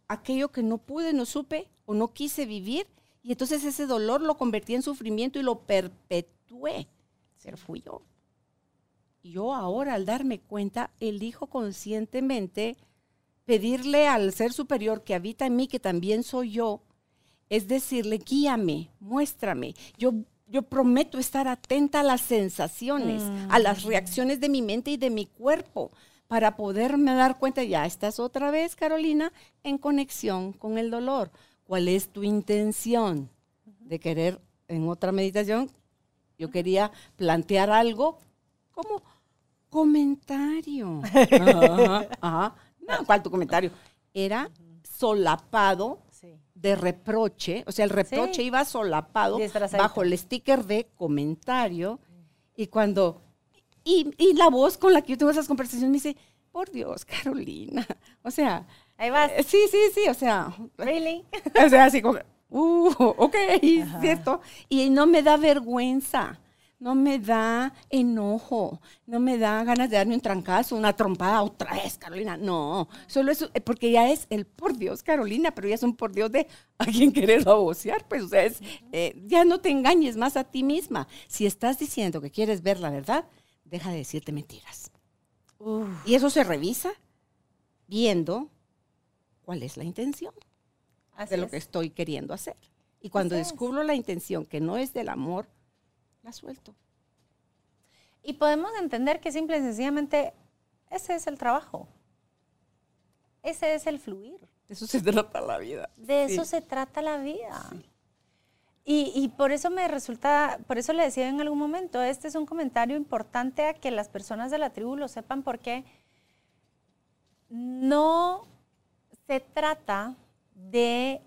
aquello que no pude, no supe o no quise vivir. Y entonces ese dolor lo convertí en sufrimiento y lo perpetué. Pero fui yo. Yo ahora al darme cuenta, elijo conscientemente pedirle al ser superior que habita en mí, que también soy yo, es decirle, guíame, muéstrame. Yo, yo prometo estar atenta a las sensaciones, a las mm. reacciones de mi mente y de mi cuerpo, para poderme dar cuenta, ya estás otra vez, Carolina, en conexión con el dolor. ¿Cuál es tu intención de querer, en otra meditación, yo quería plantear algo como comentario. *laughs* ajá, no, ¿cuál tu comentario? Era solapado de reproche, o sea, el reproche iba solapado bajo el sticker de comentario. Y cuando, y, la voz con la que yo tengo esas conversaciones me dice, por Dios, Carolina, o sea, ahí vas. Eh, sí, sí, sí, o sea, really? O sea, así como, uh, ok, cierto. Y no me da vergüenza no me da enojo, no me da ganas de darme un trancazo, una trompada otra vez, Carolina. No, solo eso, eh, porque ya es el por Dios, Carolina, pero ya es un por Dios de *laughs* a quien querer babosear, pues, o sea, eh, ya no te engañes más a ti misma. Si estás diciendo que quieres ver la verdad, deja de decirte mentiras. Y eso se revisa viendo cuál es la intención de lo que estoy queriendo hacer. Y cuando descubro la intención que no es del amor, la suelto. Y podemos entender que simple y sencillamente ese es el trabajo. Ese es el fluir. De eso se trata la vida. De eso se trata la vida. Y, y, por eso me resulta, por eso le decía en algún momento, este es un comentario importante a que las personas de la tribu lo sepan porque no se trata de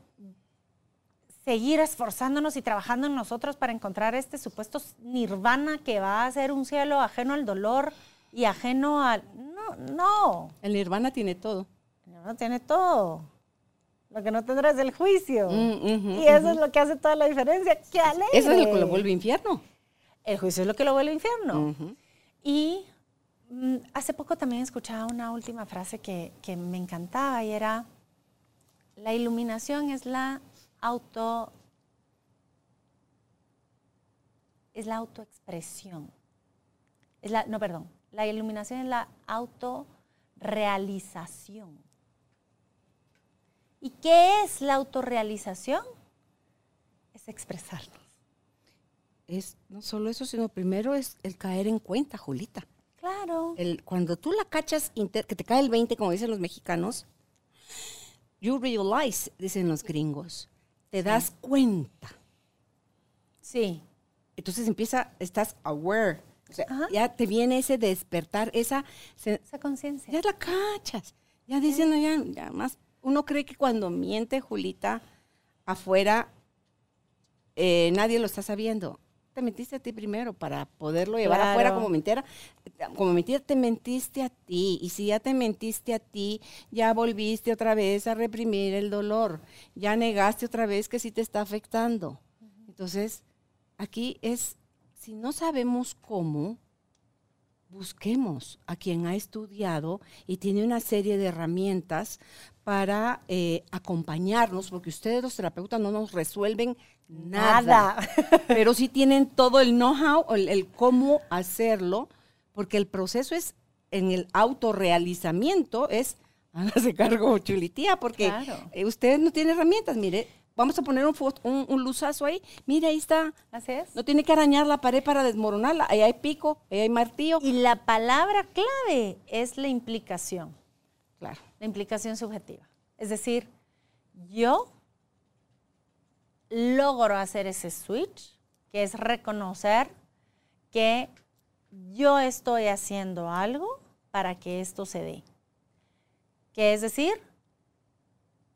seguir esforzándonos y trabajando en nosotros para encontrar este supuesto nirvana que va a ser un cielo ajeno al dolor y ajeno al... No, no. El nirvana tiene todo. El nirvana tiene todo. Lo que no tendrá es el juicio. Mm, y eso es lo que hace toda la diferencia. ¡Qué alegre! Eso es lo que lo vuelve infierno. El juicio es lo que lo vuelve infierno. Y mm, hace poco también escuchaba una última frase que, que me encantaba y era, la iluminación es la auto es la autoexpresión. Es la, no, perdón. La iluminación es la autorrealización. ¿Y qué es la autorrealización? Es expresarnos. Es no solo eso, sino primero es el caer en cuenta, Julita. Claro. El, cuando tú la cachas, que te cae el 20, como dicen los mexicanos, you realize, dicen los gringos te das cuenta. Sí. Entonces empieza, estás aware. O sea, ya te viene ese despertar, esa, esa conciencia. Ya la cachas. Ya diciendo, ya, ya más. Uno cree que cuando miente Julita afuera, eh, nadie lo está sabiendo te mentiste a ti primero para poderlo llevar afuera como mentira. Como mentira, te mentiste a ti. Y si ya te mentiste a ti, ya volviste otra vez a reprimir el dolor. Ya negaste otra vez que sí te está afectando. Entonces, aquí es, si no sabemos cómo, busquemos a quien ha estudiado y tiene una serie de herramientas para eh, acompañarnos, porque ustedes los terapeutas no nos resuelven nada, Nada. *laughs* pero sí tienen todo el know-how, el, el cómo hacerlo, porque el proceso es en el autorrealizamiento, es, *laughs* hágase cargo, chulitía, porque Claro. eh, ustedes no tienen herramientas, mire, vamos a poner un, un, un luzazo ahí, mire, ahí está, Así es. no tiene que arañar la pared para desmoronarla, ahí hay pico, ahí hay martillo, Y la palabra clave es la implicación, claro. la implicación subjetiva. Es decir, yo logro hacer ese switch, que es reconocer que yo estoy haciendo algo para que esto se dé. Que es decir,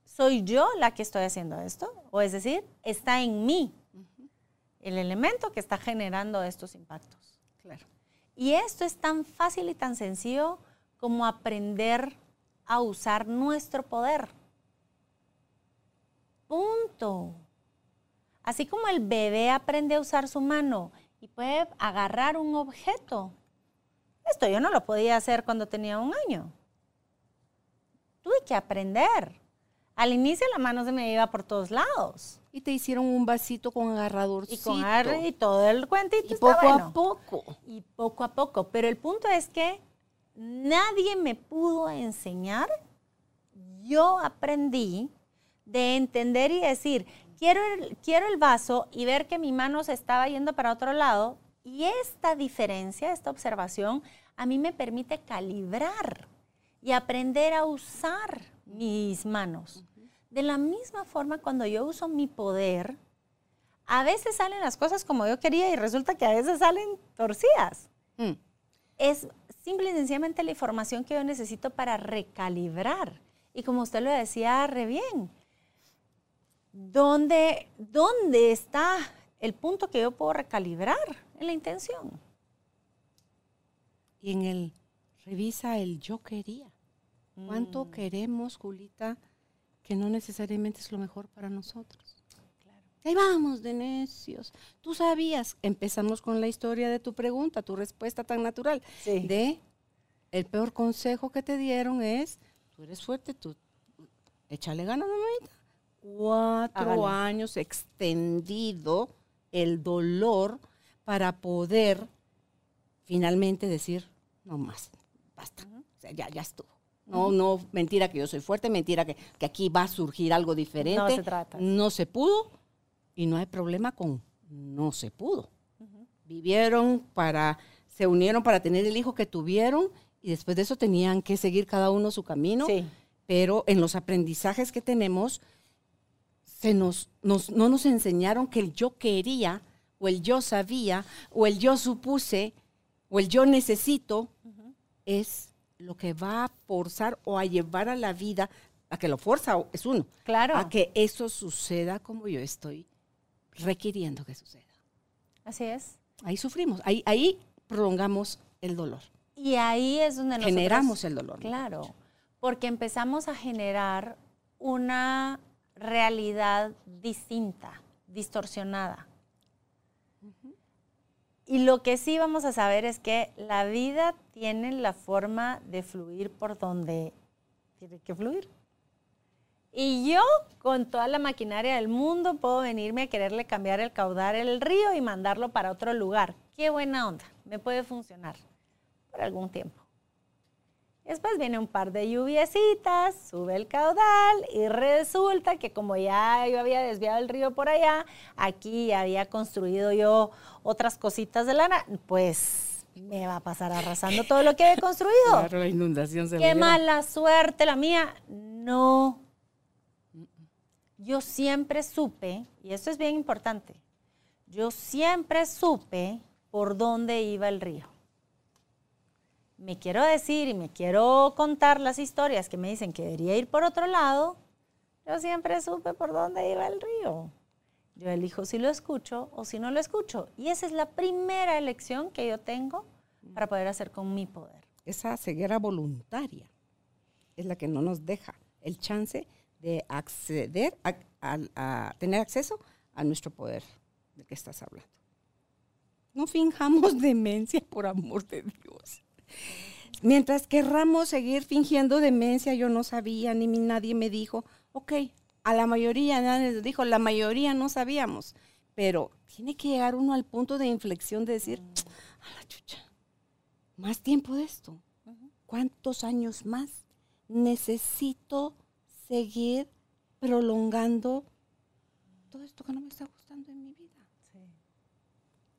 soy yo la que estoy haciendo esto, o es decir, está en mí el elemento que está generando estos impactos. Claro. Y esto es tan fácil y tan sencillo como aprender a usar nuestro poder. Punto. Así como el bebé aprende a usar su mano y puede agarrar un objeto. Esto yo no lo podía hacer cuando tenía un año. Tuve que aprender. Al inicio la mano se me iba por todos lados. Y te hicieron un vasito con agarradorcito. Y con agarre y todo el cuentito. Y poco bueno. a poco. Y poco a poco. Pero el punto es que nadie me pudo enseñar. Yo aprendí de entender y decir, quiero el, quiero el vaso y ver que mi mano se estaba yendo para otro lado. Y esta diferencia, esta observación, a mí me permite calibrar y aprender a usar mis manos. De la misma forma, cuando yo uso mi poder, a veces salen las cosas como yo quería y resulta que a veces salen torcidas. Mm. Es simple y sencillamente la información que yo necesito para recalibrar. Y como usted lo decía re bien, ¿dónde, dónde está el punto que yo puedo recalibrar? En la intención. Y en el revisa el yo quería. ¿Cuánto Mm. queremos, Julita, que no necesariamente es lo mejor para nosotros? Ahí vamos de necios. Tú sabías, empezamos con la historia de tu pregunta, tu respuesta tan natural. Sí. De el peor consejo que te dieron es, tú eres fuerte, tú échale ganas, mamita. Cuatro años extendido el dolor para poder finalmente decir, no más, basta, o sea, ya, ya estuvo. No, no, mentira que yo soy fuerte, mentira que, que aquí va a surgir algo diferente. No se trata. No se pudo y no hay problema con no se pudo. Vivieron para, se unieron para tener el hijo que tuvieron y después de eso tenían que seguir cada uno su camino. Sí. Pero en los aprendizajes que tenemos, se nos, nos- no nos enseñaron que el yo quería, o el yo sabía, o el yo supuse, o el yo necesito, es lo que va a forzar o a llevar a la vida, a que lo forza es uno, Claro. a que eso suceda como yo estoy requiriendo que suceda. Así es. Ahí sufrimos, ahí, ahí prolongamos el dolor, Y ahí es donde nosotros... generamos el dolor. Claro, porque empezamos a generar una realidad distinta, distorsionada. Y lo que sí vamos a saber es que la vida tiene la forma de fluir por donde tiene que fluir. Y yo, con toda la maquinaria del mundo, puedo venirme a quererle cambiar el caudal del río y mandarlo para otro lugar. Qué buena onda, me puede funcionar por algún tiempo. Después viene un par de lluviecitas, sube el caudal y resulta que como ya yo había desviado el río por allá, aquí había construido yo otras cositas de lana, pues me va a pasar arrasando todo lo que he construido. *laughs* Claro, la inundación se lo Qué mala suerte la mía. No. Yo siempre supe, y esto es bien importante, yo siempre supe por dónde iba el río. Me quiero decir y me quiero contar las historias que me dicen que debería ir por otro lado. Yo siempre supe por dónde iba el río. Yo elijo si lo escucho o si no lo escucho. Y esa es la primera elección que yo tengo para poder hacer con mi poder. esa ceguera voluntaria es la que no nos deja el chance de acceder a, a- a tener acceso a nuestro poder del que estás hablando. No finjamos *laughs* demencia por amor de Dios. Mientras querramos seguir fingiendo demencia, yo no sabía, ni mi- nadie me dijo, ok, a la mayoría nadie les dijo, la mayoría no sabíamos, pero tiene que llegar uno al punto de inflexión de decir, a la chucha, más tiempo de esto, ¿cuántos años más necesito seguir prolongando todo esto que no me está gustando en mi vida?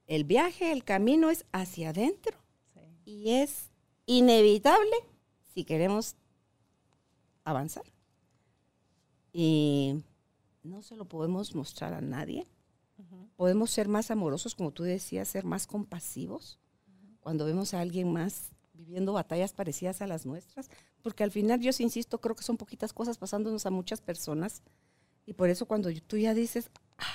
El viaje, el camino es hacia adentro y es inevitable si queremos avanzar. Y no se lo podemos mostrar a nadie. Podemos ser más amorosos, como tú decías, ser más compasivos cuando vemos a alguien más viviendo batallas parecidas a las nuestras, porque al final yo sí insisto, creo que son poquitas cosas pasándonos a muchas personas y por eso cuando tú ya dices, "Ah,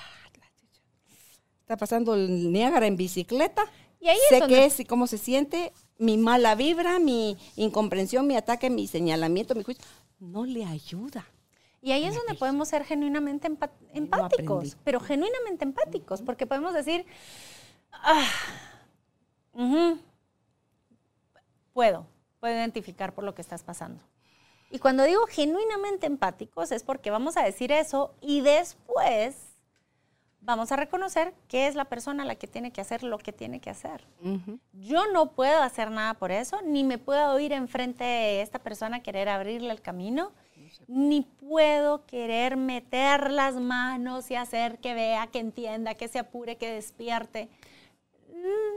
está pasando el Niágara en bicicleta, Y ahí es sé donde- qué es y cómo se siente, mi mala vibra, mi incomprensión, mi ataque, mi señalamiento, mi juicio, no le ayuda. Y ahí es donde podemos ser genuinamente empáticos, aprendí. pero genuinamente empáticos, porque podemos decir, "Ah, ujú, puedo, puedo identificar por lo que estás pasando. Y cuando digo genuinamente empáticos es porque vamos a decir eso y después vamos a reconocer que es la persona la que tiene que hacer lo que tiene que hacer. Yo no puedo hacer nada por eso, ni me puedo ir enfrente de esta persona a querer abrirle el camino, ni puedo querer meter las manos y hacer que vea, que entienda, que se apure, que despierte.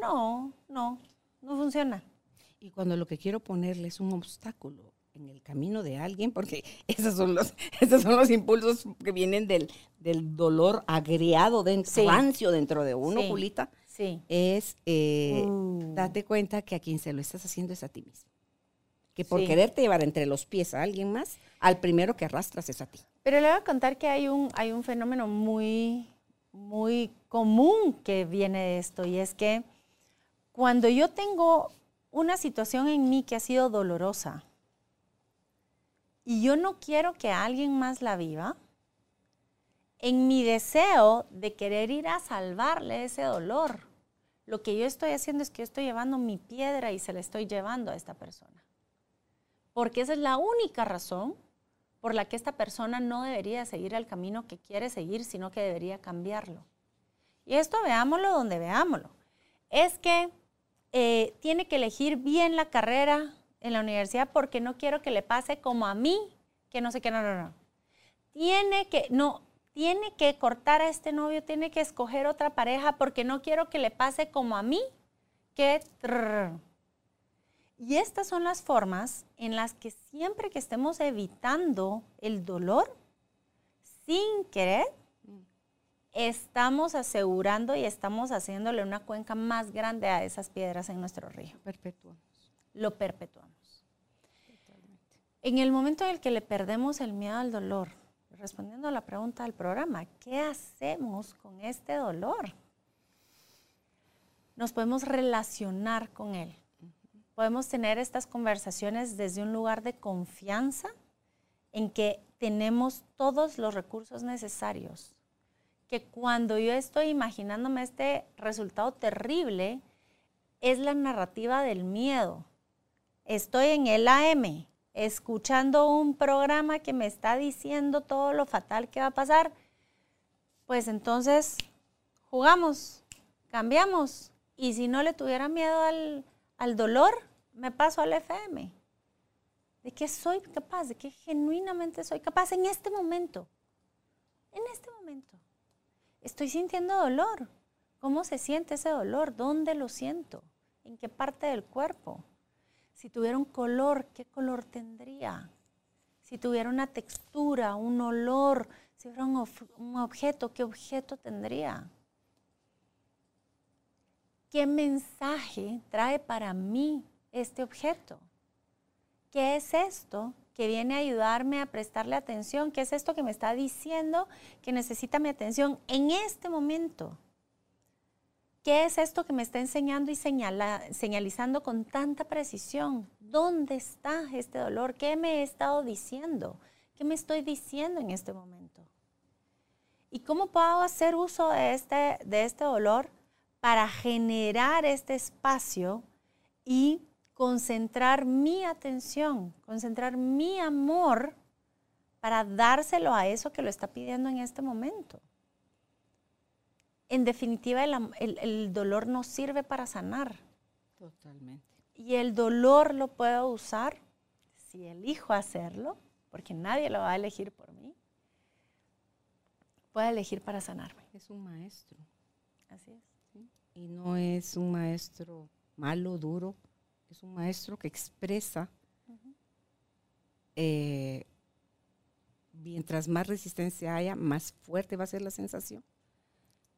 No, no, no funciona. Y cuando lo que quiero ponerle es un obstáculo en el camino de alguien, porque *laughs* esos son los, esos son los impulsos que vienen del, del dolor agriado, dentro, Sí. rancio dentro de uno, Sí. Julita, Sí. es eh, Uh. date cuenta que a quien se lo estás haciendo es a ti mismo. Que por Sí. quererte llevar entre los pies a alguien más, al primero que arrastras es a ti. Pero le voy a contar que hay un, hay un fenómeno muy, muy común que viene de esto y es que cuando yo tengo una situación en mí que ha sido dolorosa y yo no quiero que alguien más la viva, en mi deseo de querer ir a salvarle ese dolor, lo que yo estoy haciendo es que yo estoy llevando mi piedra y se la estoy llevando a esta persona. Porque esa es la única razón por la que esta persona no debería seguir el camino que quiere seguir, sino que debería cambiarlo. Y esto veámoslo donde veámoslo. Es que eh, tiene que elegir bien la carrera en la universidad porque no quiero que le pase como a mí, que no sé qué, no, no, no. Tiene que, no, tiene que cortar a este novio, tiene que escoger otra pareja porque no quiero que le pase como a mí, que... trrr. Y estas son las formas en las que siempre que estemos evitando el dolor, sin querer, estamos asegurando y estamos haciéndole una cuenca más grande a esas piedras en nuestro río. Perpetuamos. Lo perpetuamos. En el momento en el que le perdemos el miedo al dolor, respondiendo a la pregunta del programa, ¿qué hacemos con este dolor? Nos podemos relacionar con él. Podemos tener estas conversaciones desde un lugar de confianza en que tenemos todos los recursos necesarios. Que cuando yo estoy imaginándome este resultado terrible, es la narrativa del miedo. Estoy en el AM, escuchando un programa que me está diciendo todo lo fatal que va a pasar. Pues entonces jugamos, cambiamos. Y si no le tuviera miedo al, al dolor, me paso al FM. ¿De qué soy capaz? ¿De qué genuinamente soy capaz en este momento? En este momento. Estoy sintiendo dolor. ¿Cómo se siente ese dolor? ¿Dónde lo siento? ¿En qué parte del cuerpo? Si tuviera un color, ¿qué color tendría? Si tuviera una textura, un olor, si fuera un, un objeto, ¿qué objeto tendría? ¿Qué mensaje trae para mí este objeto? ¿Qué es esto que viene a ayudarme a prestarle atención? ¿Qué es esto que me está diciendo que necesita mi atención en este momento? ¿Qué es esto que me está enseñando y señalizando con tanta precisión? ¿Dónde está este dolor? ¿Qué me he estado diciendo? ¿Qué me estoy diciendo en este momento? ¿Y cómo puedo hacer uso de este, de este dolor para generar este espacio y concentrar mi atención, concentrar mi amor para dárselo a eso que lo está pidiendo en este momento. En definitiva, el, el dolor no sirve para sanar. Totalmente. Y el dolor lo puedo usar si elijo hacerlo, porque nadie lo va a elegir por mí, puedo elegir para sanarme. Es un maestro. Así es. Y no es un maestro malo, duro, es un maestro que expresa, eh, mientras más resistencia haya, más fuerte va a ser la sensación.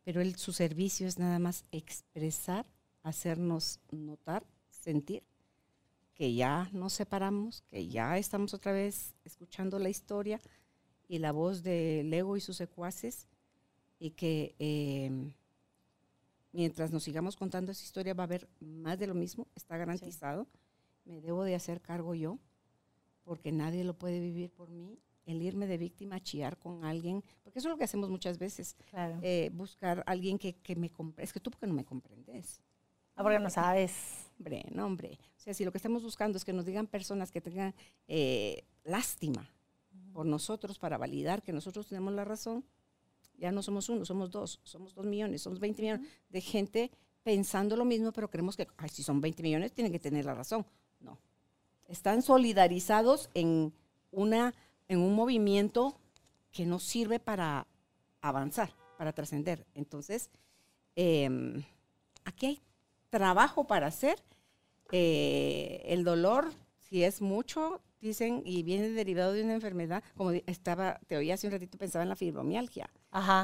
Pero él, su servicio es nada más expresar, hacernos notar, sentir que ya nos separamos, que ya estamos otra vez escuchando la historia y la voz de Lego y sus secuaces y que em, mientras nos sigamos contando esa historia va a haber más de lo mismo, está garantizado. Me debo de hacer cargo yo, porque nadie lo puede vivir por mí. El irme de víctima a chillar con alguien, porque eso es lo que hacemos muchas veces, eh, buscar a alguien que, que me comprenda. Es que tú porque no me comprendes. Ah, porque no sabes. Hombre, no, hombre. O sea, si lo que estamos buscando es que nos digan personas que tengan eh, lástima por nosotros para validar que nosotros tenemos la razón, ya no somos uno, somos dos, somos dos millones, somos 20 millones de gente pensando lo mismo, pero creemos que, ay, si son 20 millones, tienen que tener la razón. No. Están solidarizados en, una, en un movimiento que no sirve para avanzar, para trascender. Entonces, em, aquí hay trabajo para hacer. Eh, el dolor, si es mucho, dicen, y viene derivado de una enfermedad, como estaba, te oía hace un ratito, pensaba en la fibromialgia,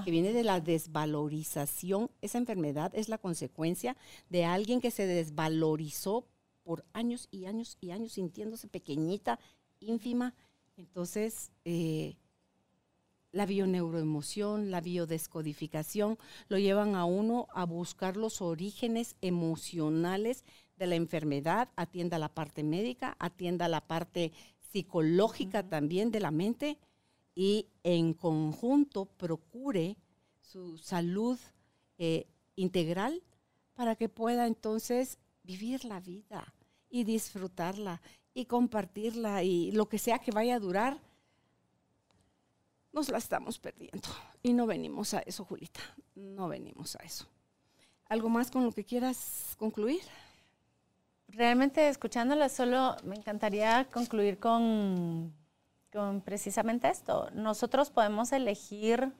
que viene de la desvalorización. Esa enfermedad es la consecuencia de alguien que se desvalorizó por años y años y años, sintiéndose pequeñita, ínfima. Entonces, eh, la bioneuroemoción, la biodescodificación, lo llevan a uno a buscar los orígenes emocionales de la enfermedad, atienda la parte médica, atienda la parte psicológica también de la mente y en conjunto procure su salud eh, integral para que pueda entonces vivir la vida y disfrutarla y compartirla y lo que sea que vaya a durar, nos la estamos perdiendo. Y no venimos a eso, Julita, no venimos a eso. ¿Algo más con lo que quieras concluir? Realmente escuchándola solo me encantaría concluir con, con precisamente esto. Nosotros podemos elegir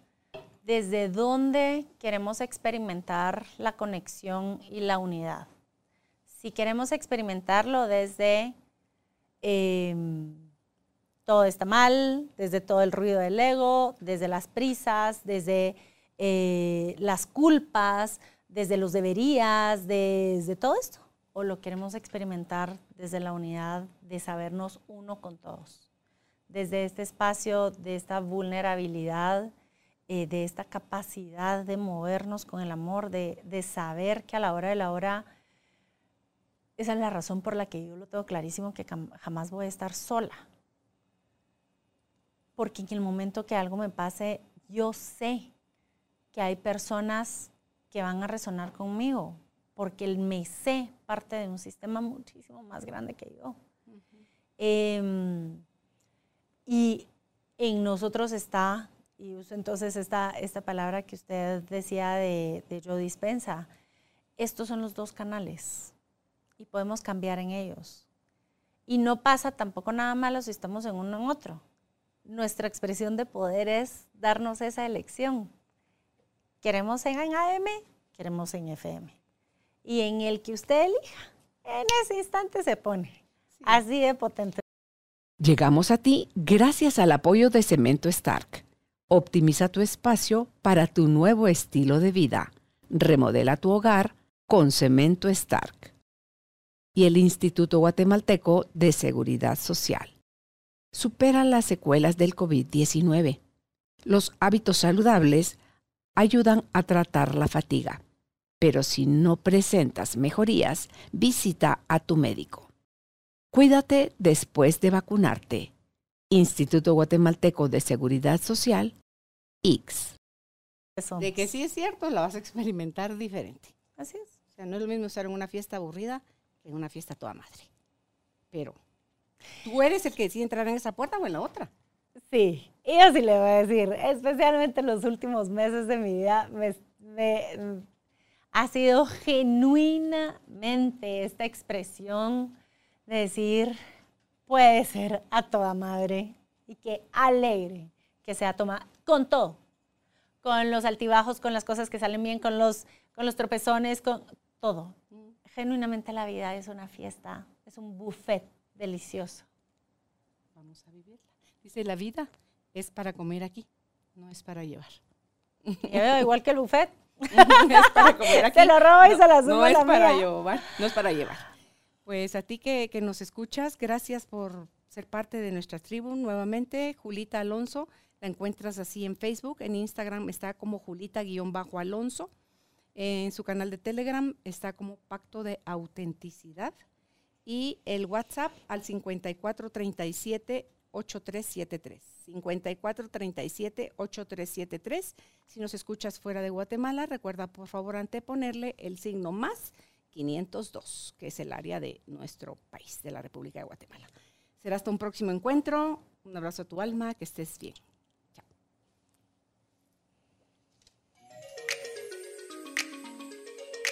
desde dónde queremos experimentar la conexión y la unidad. Si queremos experimentarlo desde em, todo está mal, desde todo el ruido del ego, desde las prisas, desde eh, las culpas, desde los deberías, desde todo esto. O lo queremos experimentar desde la unidad de sabernos uno con todos. Desde este espacio, de esta vulnerabilidad, eh, de esta capacidad de movernos con el amor, de, de saber que a la hora de la hora, esa es la razón por la que yo lo tengo clarísimo, que jamás voy a estar sola. Porque en el momento que algo me pase, yo sé que hay personas que van a resonar conmigo, porque el me sé parte de un sistema muchísimo más grande que yo. Em, y en nosotros está, y uso entonces esta, esta palabra que usted decía de, de yo dispensa, estos son los dos canales y podemos cambiar en ellos. Y no pasa tampoco nada malo si estamos en uno en otro nuestra expresión de poder es darnos esa elección. Queremos en AM, queremos en FM. Y en el que usted elija, en ese instante se pone. Así de potente. Llegamos a ti gracias al apoyo de Cemento Stark. Optimiza tu espacio para tu nuevo estilo de vida. Remodela tu hogar con Cemento Stark. Y el Instituto Guatemalteco de Seguridad Social supera las secuelas del COVID-19. Los hábitos saludables ayudan a tratar la fatiga, pero si no presentas mejorías, visita a tu médico. Cuídate después de vacunarte. Instituto Guatemalteco de Seguridad Social, X. De que sí es cierto, la vas a experimentar diferente. Así es. O sea, no es lo mismo estar en una fiesta aburrida en una fiesta toda madre. pero tú eres el que decide entrar en esa puerta o en la otra. Sí, y yo sí le voy a decir, especialmente en los últimos meses de mi vida, ha sido genuinamente esta expresión de decir, puede ser a toda madre y que alegre que sea toma con todo, con los altibajos, con las cosas que salen bien, con los, con los tropezones, con todo. Genuinamente la vida es una fiesta, es un buffet delicioso. Vamos a vivirla. Dice, la vida es para comer aquí, no es para llevar. *laughs* Yo igual que el buffet. *laughs* es para comer aquí. Se lo robo y No, se lo sumo No a es la para mía. llevar, no es para llevar. Pues a ti que, que nos escuchas, gracias por ser parte de nuestra tribu nuevamente. Julita Alonso, la encuentras así en Facebook, en Instagram está como Julita-Alonso, en su canal de Telegram está como Pacto de Autenticidad y el WhatsApp al 5437 8373. 5437 8373. Si nos escuchas fuera de Guatemala, recuerda por favor anteponerle el signo más 502, que es el área de nuestro país, de la República de Guatemala. Será hasta un próximo encuentro. Un abrazo a tu alma, que estés bien.